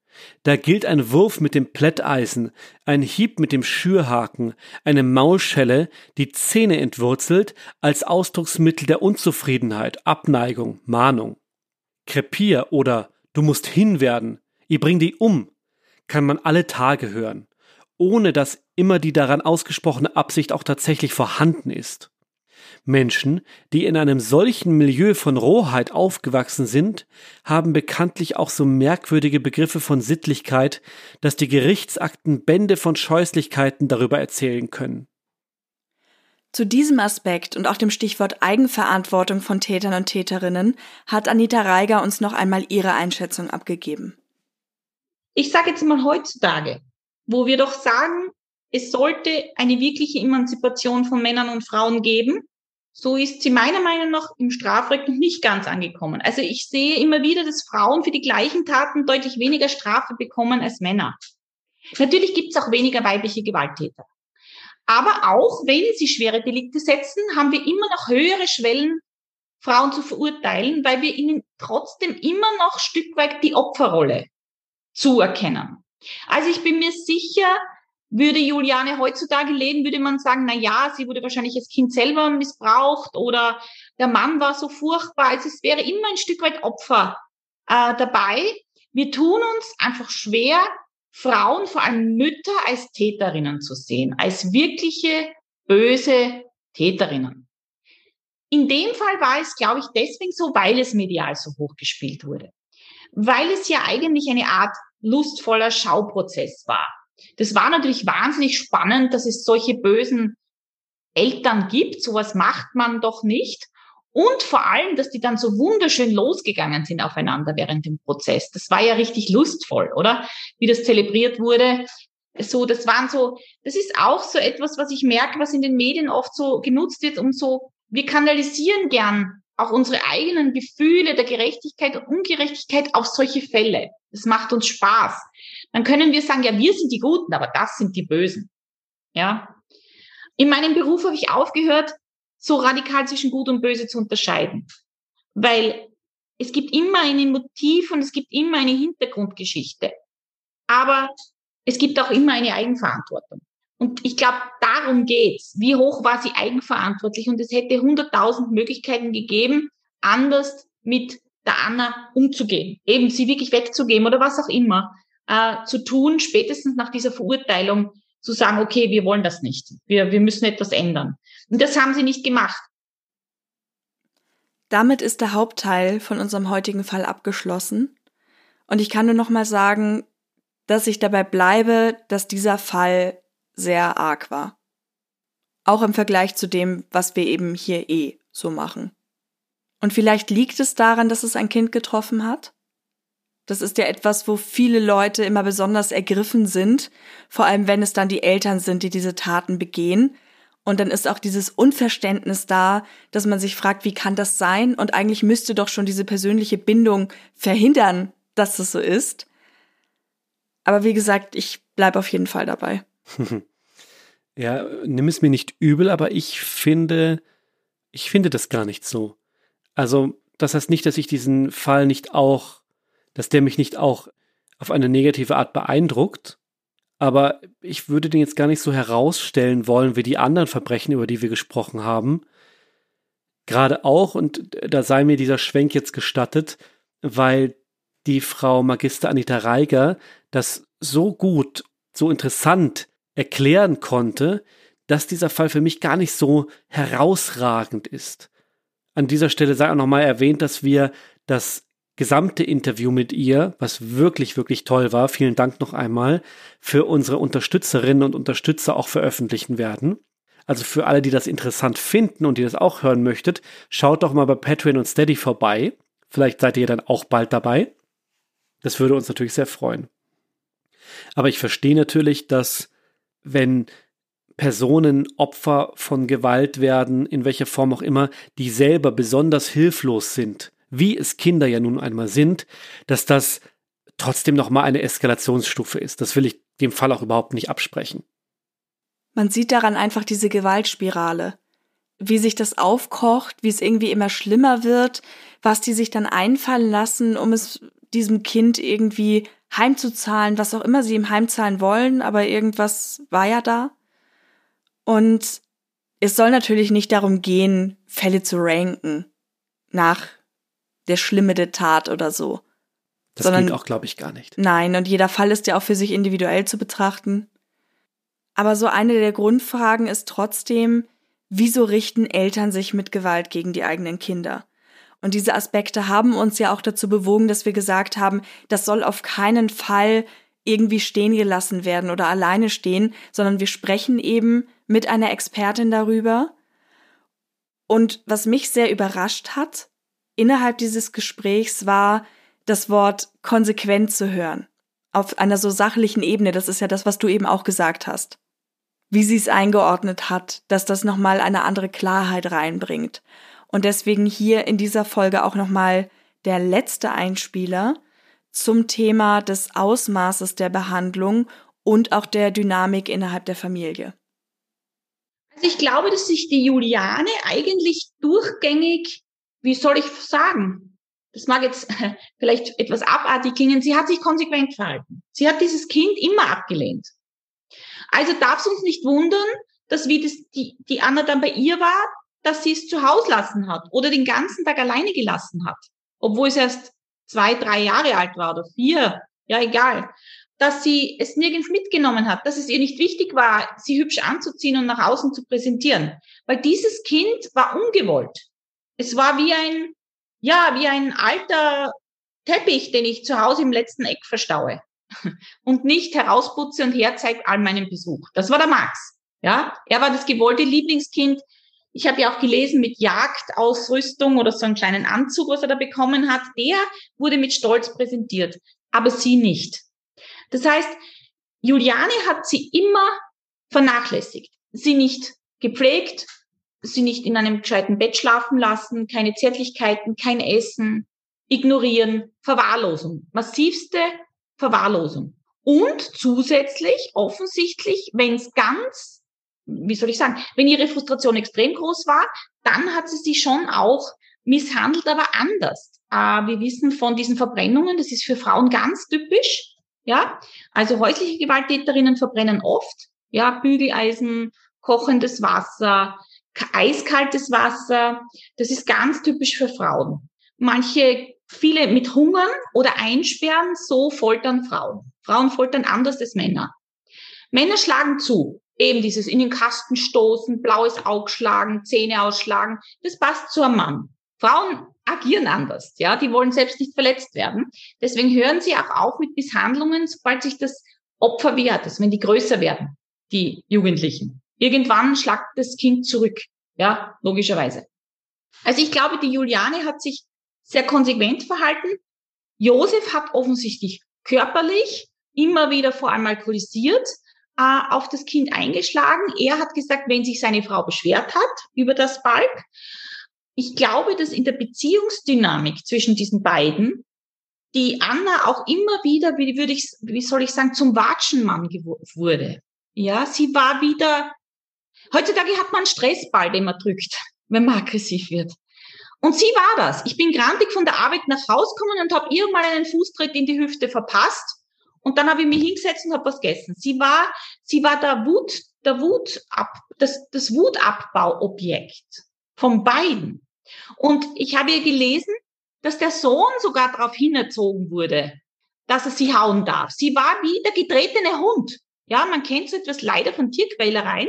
Da gilt ein Wurf mit dem Plätteisen, ein Hieb mit dem Schürhaken, eine Maulschelle, die Zähne entwurzelt, als Ausdrucksmittel der Unzufriedenheit, Abneigung, Mahnung. Krepier oder Du musst hinwerden, ich bring die um, kann man alle Tage hören, ohne dass immer die daran ausgesprochene Absicht auch tatsächlich vorhanden ist. Menschen, die in einem solchen Milieu von Rohheit aufgewachsen sind, haben bekanntlich auch so merkwürdige Begriffe von Sittlichkeit, dass die Gerichtsakten Bände von Scheußlichkeiten darüber erzählen können. Zu diesem Aspekt und auch dem Stichwort Eigenverantwortung von Tätern und Täterinnen hat Anita Reiger uns noch einmal ihre Einschätzung abgegeben. Ich sage jetzt mal heutzutage, wo wir doch sagen, es sollte eine wirkliche Emanzipation von Männern und Frauen geben, so ist sie meiner Meinung nach im Strafrecht noch nicht ganz angekommen. Also ich sehe immer wieder, dass Frauen für die gleichen Taten deutlich weniger Strafe bekommen als Männer. Natürlich gibt es auch weniger weibliche Gewalttäter. Aber auch wenn sie schwere Delikte setzen, haben wir immer noch höhere Schwellen, Frauen zu verurteilen, weil wir ihnen trotzdem immer noch Stück weit die Opferrolle zuerkennen. Also ich bin mir sicher, würde Juliane heutzutage leben, würde man sagen, na ja, sie wurde wahrscheinlich als Kind selber missbraucht oder der Mann war so furchtbar. Also es wäre immer ein Stück weit Opfer äh, dabei. Wir tun uns einfach schwer, Frauen, vor allem Mütter, als Täterinnen zu sehen, als wirkliche böse Täterinnen. In dem Fall war es, glaube ich, deswegen so, weil es medial so hochgespielt wurde. Weil es ja eigentlich eine Art lustvoller Schauprozess war. Das war natürlich wahnsinnig spannend, dass es solche bösen Eltern gibt. Sowas macht man doch nicht. Und vor allem, dass die dann so wunderschön losgegangen sind aufeinander während dem Prozess. Das war ja richtig lustvoll, oder? Wie das zelebriert wurde. So, das waren so, das ist auch so etwas, was ich merke, was in den Medien oft so genutzt wird, um so, wir kanalisieren gern auch unsere eigenen Gefühle der Gerechtigkeit und Ungerechtigkeit auf solche Fälle. Das macht uns Spaß. Dann können wir sagen, ja, wir sind die Guten, aber das sind die Bösen. Ja. In meinem Beruf habe ich aufgehört, so radikal zwischen Gut und Böse zu unterscheiden. Weil es gibt immer ein Motiv und es gibt immer eine Hintergrundgeschichte. Aber es gibt auch immer eine Eigenverantwortung. Und ich glaube, darum geht's. Wie hoch war sie eigenverantwortlich? Und es hätte hunderttausend Möglichkeiten gegeben, anders mit der Anna umzugehen, eben sie wirklich wegzugeben oder was auch immer äh, zu tun, spätestens nach dieser Verurteilung zu sagen, okay, wir wollen das nicht, wir, wir müssen etwas ändern. Und das haben sie nicht gemacht. Damit ist der Hauptteil von unserem heutigen Fall abgeschlossen. Und ich kann nur noch mal sagen, dass ich dabei bleibe, dass dieser Fall sehr arg war. Auch im Vergleich zu dem, was wir eben hier eh so machen. Und vielleicht liegt es daran, dass es ein Kind getroffen hat? Das ist ja etwas, wo viele Leute immer besonders ergriffen sind, vor allem wenn es dann die Eltern sind, die diese Taten begehen. Und dann ist auch dieses Unverständnis da, dass man sich fragt, wie kann das sein? Und eigentlich müsste doch schon diese persönliche Bindung verhindern, dass es so ist. Aber wie gesagt, ich bleibe auf jeden Fall dabei. ja, nimm es mir nicht übel, aber ich finde, ich finde das gar nicht so. Also, das heißt nicht, dass ich diesen Fall nicht auch dass der mich nicht auch auf eine negative Art beeindruckt. aber ich würde den jetzt gar nicht so herausstellen wollen wie die anderen Verbrechen, über die wir gesprochen haben. Gerade auch, und da sei mir dieser Schwenk jetzt gestattet, weil die Frau Magister Anita Reiger das so gut, so interessant erklären konnte, dass dieser Fall für mich gar nicht so herausragend ist. An dieser Stelle sei auch nochmal erwähnt, dass wir das gesamte Interview mit ihr, was wirklich, wirklich toll war, vielen Dank noch einmal, für unsere Unterstützerinnen und Unterstützer auch veröffentlichen werden. Also für alle, die das interessant finden und die das auch hören möchtet, schaut doch mal bei Patreon und Steady vorbei. Vielleicht seid ihr dann auch bald dabei. Das würde uns natürlich sehr freuen. Aber ich verstehe natürlich, dass wenn Personen Opfer von Gewalt werden, in welcher Form auch immer, die selber besonders hilflos sind, wie es Kinder ja nun einmal sind, dass das trotzdem nochmal eine Eskalationsstufe ist. Das will ich dem Fall auch überhaupt nicht absprechen. Man sieht daran einfach diese Gewaltspirale. Wie sich das aufkocht, wie es irgendwie immer schlimmer wird, was die sich dann einfallen lassen, um es diesem Kind irgendwie heimzuzahlen, was auch immer sie ihm heimzahlen wollen, aber irgendwas war ja da. Und es soll natürlich nicht darum gehen, Fälle zu ranken nach der Schlimme der Tat oder so. Das Sondern, geht auch, glaube ich, gar nicht. Nein, und jeder Fall ist ja auch für sich individuell zu betrachten. Aber so eine der Grundfragen ist trotzdem, wieso richten Eltern sich mit Gewalt gegen die eigenen Kinder? Und diese Aspekte haben uns ja auch dazu bewogen, dass wir gesagt haben, das soll auf keinen Fall irgendwie stehen gelassen werden oder alleine stehen, sondern wir sprechen eben mit einer Expertin darüber. Und was mich sehr überrascht hat, innerhalb dieses Gesprächs war das Wort konsequent zu hören. Auf einer so sachlichen Ebene, das ist ja das, was du eben auch gesagt hast. Wie sie es eingeordnet hat, dass das nochmal eine andere Klarheit reinbringt. Und deswegen hier in dieser Folge auch nochmal der letzte Einspieler zum Thema des Ausmaßes der Behandlung und auch der Dynamik innerhalb der Familie. Also ich glaube, dass sich die Juliane eigentlich durchgängig wie soll ich sagen? Das mag jetzt vielleicht etwas abartig klingen. Sie hat sich konsequent verhalten. Sie hat dieses Kind immer abgelehnt. Also darf es uns nicht wundern, dass wie das, die, die Anna dann bei ihr war, dass sie es zu Hause lassen hat oder den ganzen Tag alleine gelassen hat, obwohl es erst zwei, drei Jahre alt war oder vier, ja egal, dass sie es nirgends mitgenommen hat, dass es ihr nicht wichtig war, sie hübsch anzuziehen und nach außen zu präsentieren, weil dieses Kind war ungewollt. Es war wie ein, ja, wie ein alter Teppich, den ich zu Hause im letzten Eck verstaue und nicht herausputze und herzeige all meinen Besuch. Das war der Max. Ja, er war das gewollte Lieblingskind. Ich habe ja auch gelesen mit Jagdausrüstung oder so einen kleinen Anzug, was er da bekommen hat. Der wurde mit Stolz präsentiert, aber sie nicht. Das heißt, Juliane hat sie immer vernachlässigt, sie nicht gepflegt, sie nicht in einem gescheiten Bett schlafen lassen, keine Zärtlichkeiten, kein Essen, ignorieren, Verwahrlosung, massivste Verwahrlosung. Und zusätzlich, offensichtlich, wenn es ganz, wie soll ich sagen, wenn ihre Frustration extrem groß war, dann hat sie sich schon auch misshandelt, aber anders. Äh, wir wissen von diesen Verbrennungen, das ist für Frauen ganz typisch. Ja, also häusliche Gewalttäterinnen verbrennen oft. Ja, Bügeleisen, kochendes Wasser, eiskaltes Wasser, das ist ganz typisch für Frauen. Manche, viele mit Hungern oder Einsperren, so foltern Frauen. Frauen foltern anders als Männer. Männer schlagen zu. Eben dieses in den Kasten stoßen, blaues Auge schlagen, Zähne ausschlagen. Das passt zu einem Mann. Frauen agieren anders, ja. Die wollen selbst nicht verletzt werden. Deswegen hören sie auch auf mit Misshandlungen, sobald sich das Opfer wehrt, also wenn die größer werden, die Jugendlichen. Irgendwann schlagt das Kind zurück. Ja, logischerweise. Also ich glaube, die Juliane hat sich sehr konsequent verhalten. Josef hat offensichtlich körperlich immer wieder vor allem alkoholisiert äh, auf das Kind eingeschlagen. Er hat gesagt, wenn sich seine Frau beschwert hat über das Balk. Ich glaube, dass in der Beziehungsdynamik zwischen diesen beiden die Anna auch immer wieder, wie würde ich, wie soll ich sagen, zum Watschenmann wurde. Ja, sie war wieder Heutzutage hat man einen Stressball, den man drückt, wenn man aggressiv wird. Und sie war das. Ich bin grantig von der Arbeit nach Hause gekommen und habe mal einen Fußtritt in die Hüfte verpasst. Und dann habe ich mich hingesetzt und habe was gegessen. Sie war, sie war der Wut, der Wut ab, das, das Wutabbauobjekt von beiden. Und ich habe ihr gelesen, dass der Sohn sogar darauf hinerzogen wurde, dass er sie hauen darf. Sie war wie der getretene Hund. Ja, man kennt so etwas leider von Tierquälereien.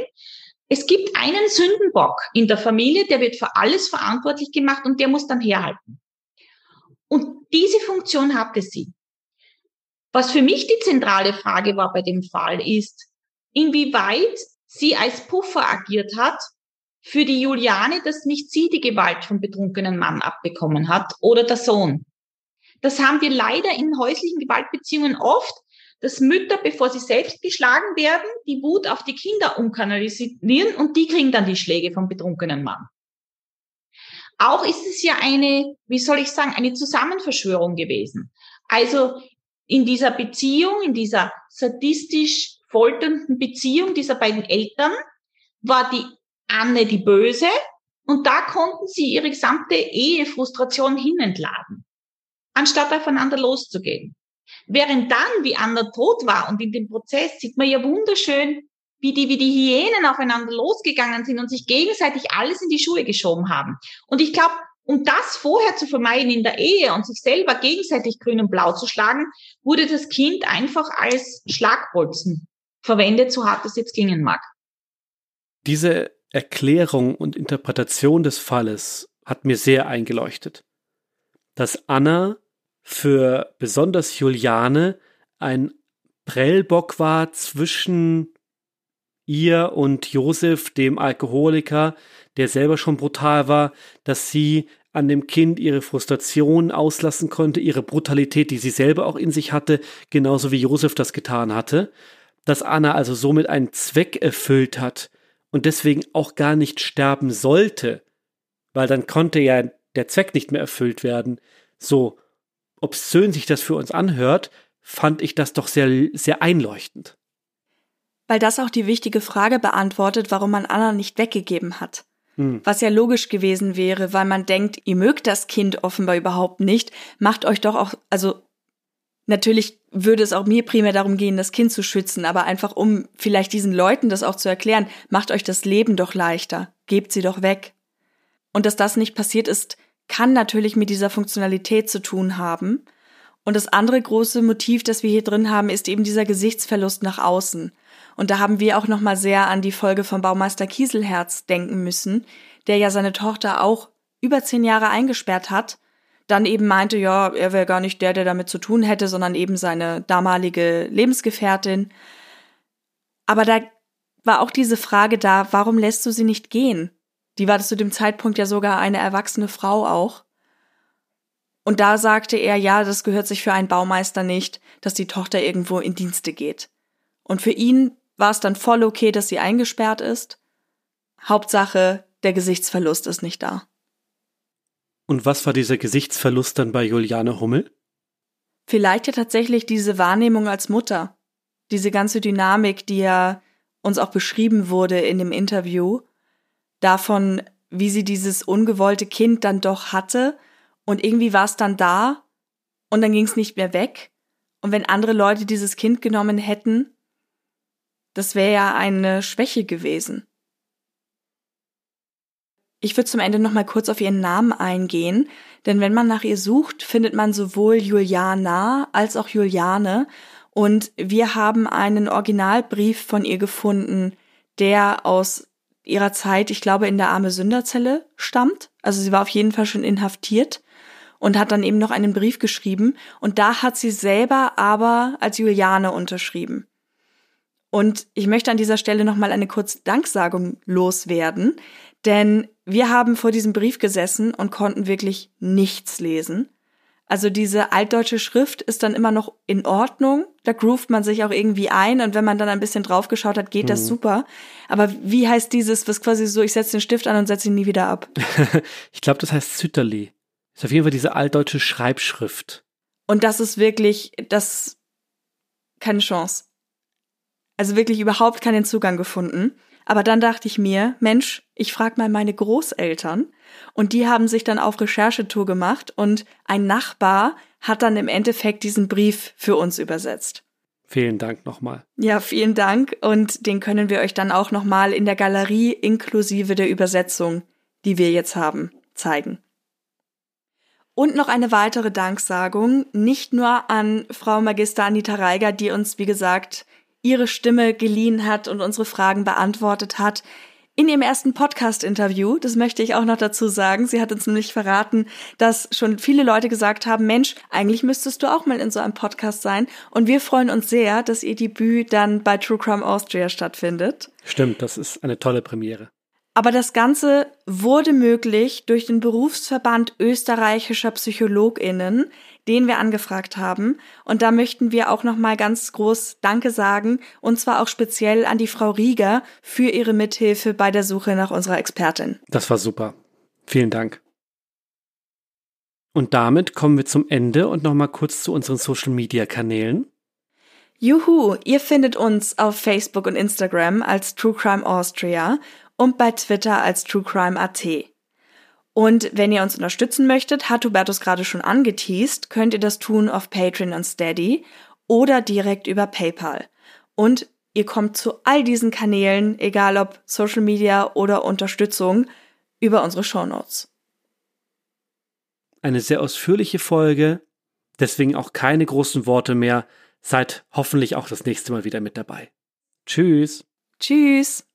Es gibt einen Sündenbock in der Familie, der wird für alles verantwortlich gemacht und der muss dann herhalten. Und diese Funktion hatte sie. Was für mich die zentrale Frage war bei dem Fall ist, inwieweit sie als Puffer agiert hat für die Juliane, dass nicht sie die Gewalt vom betrunkenen Mann abbekommen hat oder der Sohn. Das haben wir leider in häuslichen Gewaltbeziehungen oft, dass Mütter, bevor sie selbst geschlagen werden, die Wut auf die Kinder umkanalisieren und die kriegen dann die Schläge vom betrunkenen Mann. Auch ist es ja eine, wie soll ich sagen, eine Zusammenverschwörung gewesen. Also in dieser Beziehung, in dieser sadistisch folternden Beziehung dieser beiden Eltern war die Anne die Böse und da konnten sie ihre gesamte Ehefrustration hinentladen, anstatt aufeinander loszugehen. Während dann, wie Anna tot war und in dem Prozess, sieht man ja wunderschön, wie die, wie die Hyänen aufeinander losgegangen sind und sich gegenseitig alles in die Schuhe geschoben haben. Und ich glaube, um das vorher zu vermeiden in der Ehe und sich selber gegenseitig grün und blau zu schlagen, wurde das Kind einfach als Schlagbolzen verwendet, so hart es jetzt klingen mag. Diese Erklärung und Interpretation des Falles hat mir sehr eingeleuchtet. Dass Anna für besonders Juliane ein Prellbock war zwischen ihr und Josef, dem Alkoholiker, der selber schon brutal war, dass sie an dem Kind ihre Frustration auslassen konnte, ihre Brutalität, die sie selber auch in sich hatte, genauso wie Josef das getan hatte, dass Anna also somit einen Zweck erfüllt hat und deswegen auch gar nicht sterben sollte, weil dann konnte ja der Zweck nicht mehr erfüllt werden. So obszön sich das für uns anhört, fand ich das doch sehr, sehr einleuchtend. Weil das auch die wichtige Frage beantwortet, warum man Anna nicht weggegeben hat. Hm. Was ja logisch gewesen wäre, weil man denkt, ihr mögt das Kind offenbar überhaupt nicht, macht euch doch auch, also natürlich würde es auch mir primär darum gehen, das Kind zu schützen, aber einfach um vielleicht diesen Leuten das auch zu erklären, macht euch das Leben doch leichter, gebt sie doch weg. Und dass das nicht passiert ist, kann natürlich mit dieser Funktionalität zu tun haben. Und das andere große Motiv, das wir hier drin haben, ist eben dieser Gesichtsverlust nach außen. Und da haben wir auch nochmal sehr an die Folge von Baumeister Kieselherz denken müssen, der ja seine Tochter auch über zehn Jahre eingesperrt hat, dann eben meinte, ja, er wäre gar nicht der, der damit zu tun hätte, sondern eben seine damalige Lebensgefährtin. Aber da war auch diese Frage da, warum lässt du sie nicht gehen? Die war zu dem Zeitpunkt ja sogar eine erwachsene Frau auch. Und da sagte er, ja, das gehört sich für einen Baumeister nicht, dass die Tochter irgendwo in Dienste geht. Und für ihn war es dann voll okay, dass sie eingesperrt ist. Hauptsache, der Gesichtsverlust ist nicht da. Und was war dieser Gesichtsverlust dann bei Juliane Hummel? Vielleicht ja tatsächlich diese Wahrnehmung als Mutter. Diese ganze Dynamik, die ja uns auch beschrieben wurde in dem Interview, davon, wie sie dieses ungewollte Kind dann doch hatte und irgendwie war es dann da und dann ging es nicht mehr weg. Und wenn andere Leute dieses Kind genommen hätten, das wäre ja eine Schwäche gewesen. Ich würde zum Ende noch mal kurz auf ihren Namen eingehen, denn wenn man nach ihr sucht, findet man sowohl Juliana als auch Juliane und wir haben einen Originalbrief von ihr gefunden, der aus ihrer Zeit, ich glaube, in der arme Sünderzelle stammt. Also sie war auf jeden Fall schon inhaftiert und hat dann eben noch einen Brief geschrieben und da hat sie selber aber als Juliane unterschrieben. Und ich möchte an dieser Stelle nochmal eine kurze Danksagung loswerden, denn wir haben vor diesem Brief gesessen und konnten wirklich nichts lesen. Also diese altdeutsche Schrift ist dann immer noch in Ordnung. Da groovt man sich auch irgendwie ein und wenn man dann ein bisschen draufgeschaut hat, geht mhm. das super. Aber wie heißt dieses, was quasi so, ich setze den Stift an und setze ihn nie wieder ab? ich glaube, das heißt Zütterli. Ist auf jeden Fall diese altdeutsche Schreibschrift. Und das ist wirklich, das, keine Chance. Also wirklich überhaupt keinen Zugang gefunden. Aber dann dachte ich mir, Mensch, ich frage mal meine Großeltern. Und die haben sich dann auf Recherchetour gemacht und ein Nachbar hat dann im Endeffekt diesen Brief für uns übersetzt. Vielen Dank nochmal. Ja, vielen Dank und den können wir euch dann auch nochmal in der Galerie inklusive der Übersetzung, die wir jetzt haben, zeigen. Und noch eine weitere Danksagung, nicht nur an Frau Magister Anita Reiger, die uns, wie gesagt, ihre Stimme geliehen hat und unsere Fragen beantwortet hat. In ihrem ersten Podcast-Interview, das möchte ich auch noch dazu sagen, sie hat uns nämlich verraten, dass schon viele Leute gesagt haben, Mensch, eigentlich müsstest du auch mal in so einem Podcast sein. Und wir freuen uns sehr, dass ihr Debüt dann bei True Crime Austria stattfindet. Stimmt, das ist eine tolle Premiere. Aber das Ganze wurde möglich durch den Berufsverband österreichischer PsychologInnen, den wir angefragt haben. Und da möchten wir auch nochmal ganz groß Danke sagen. Und zwar auch speziell an die Frau Rieger für ihre Mithilfe bei der Suche nach unserer Expertin. Das war super. Vielen Dank. Und damit kommen wir zum Ende und nochmal kurz zu unseren Social Media Kanälen. Juhu, ihr findet uns auf Facebook und Instagram als True Crime Austria und bei Twitter als TrueCrime.at. Und wenn ihr uns unterstützen möchtet, hat Hubertus gerade schon angeteased, könnt ihr das tun auf Patreon und Steady oder direkt über PayPal. Und ihr kommt zu all diesen Kanälen, egal ob Social Media oder Unterstützung, über unsere Shownotes. Eine sehr ausführliche Folge, deswegen auch keine großen Worte mehr. Seid hoffentlich auch das nächste Mal wieder mit dabei. Tschüss. Tschüss.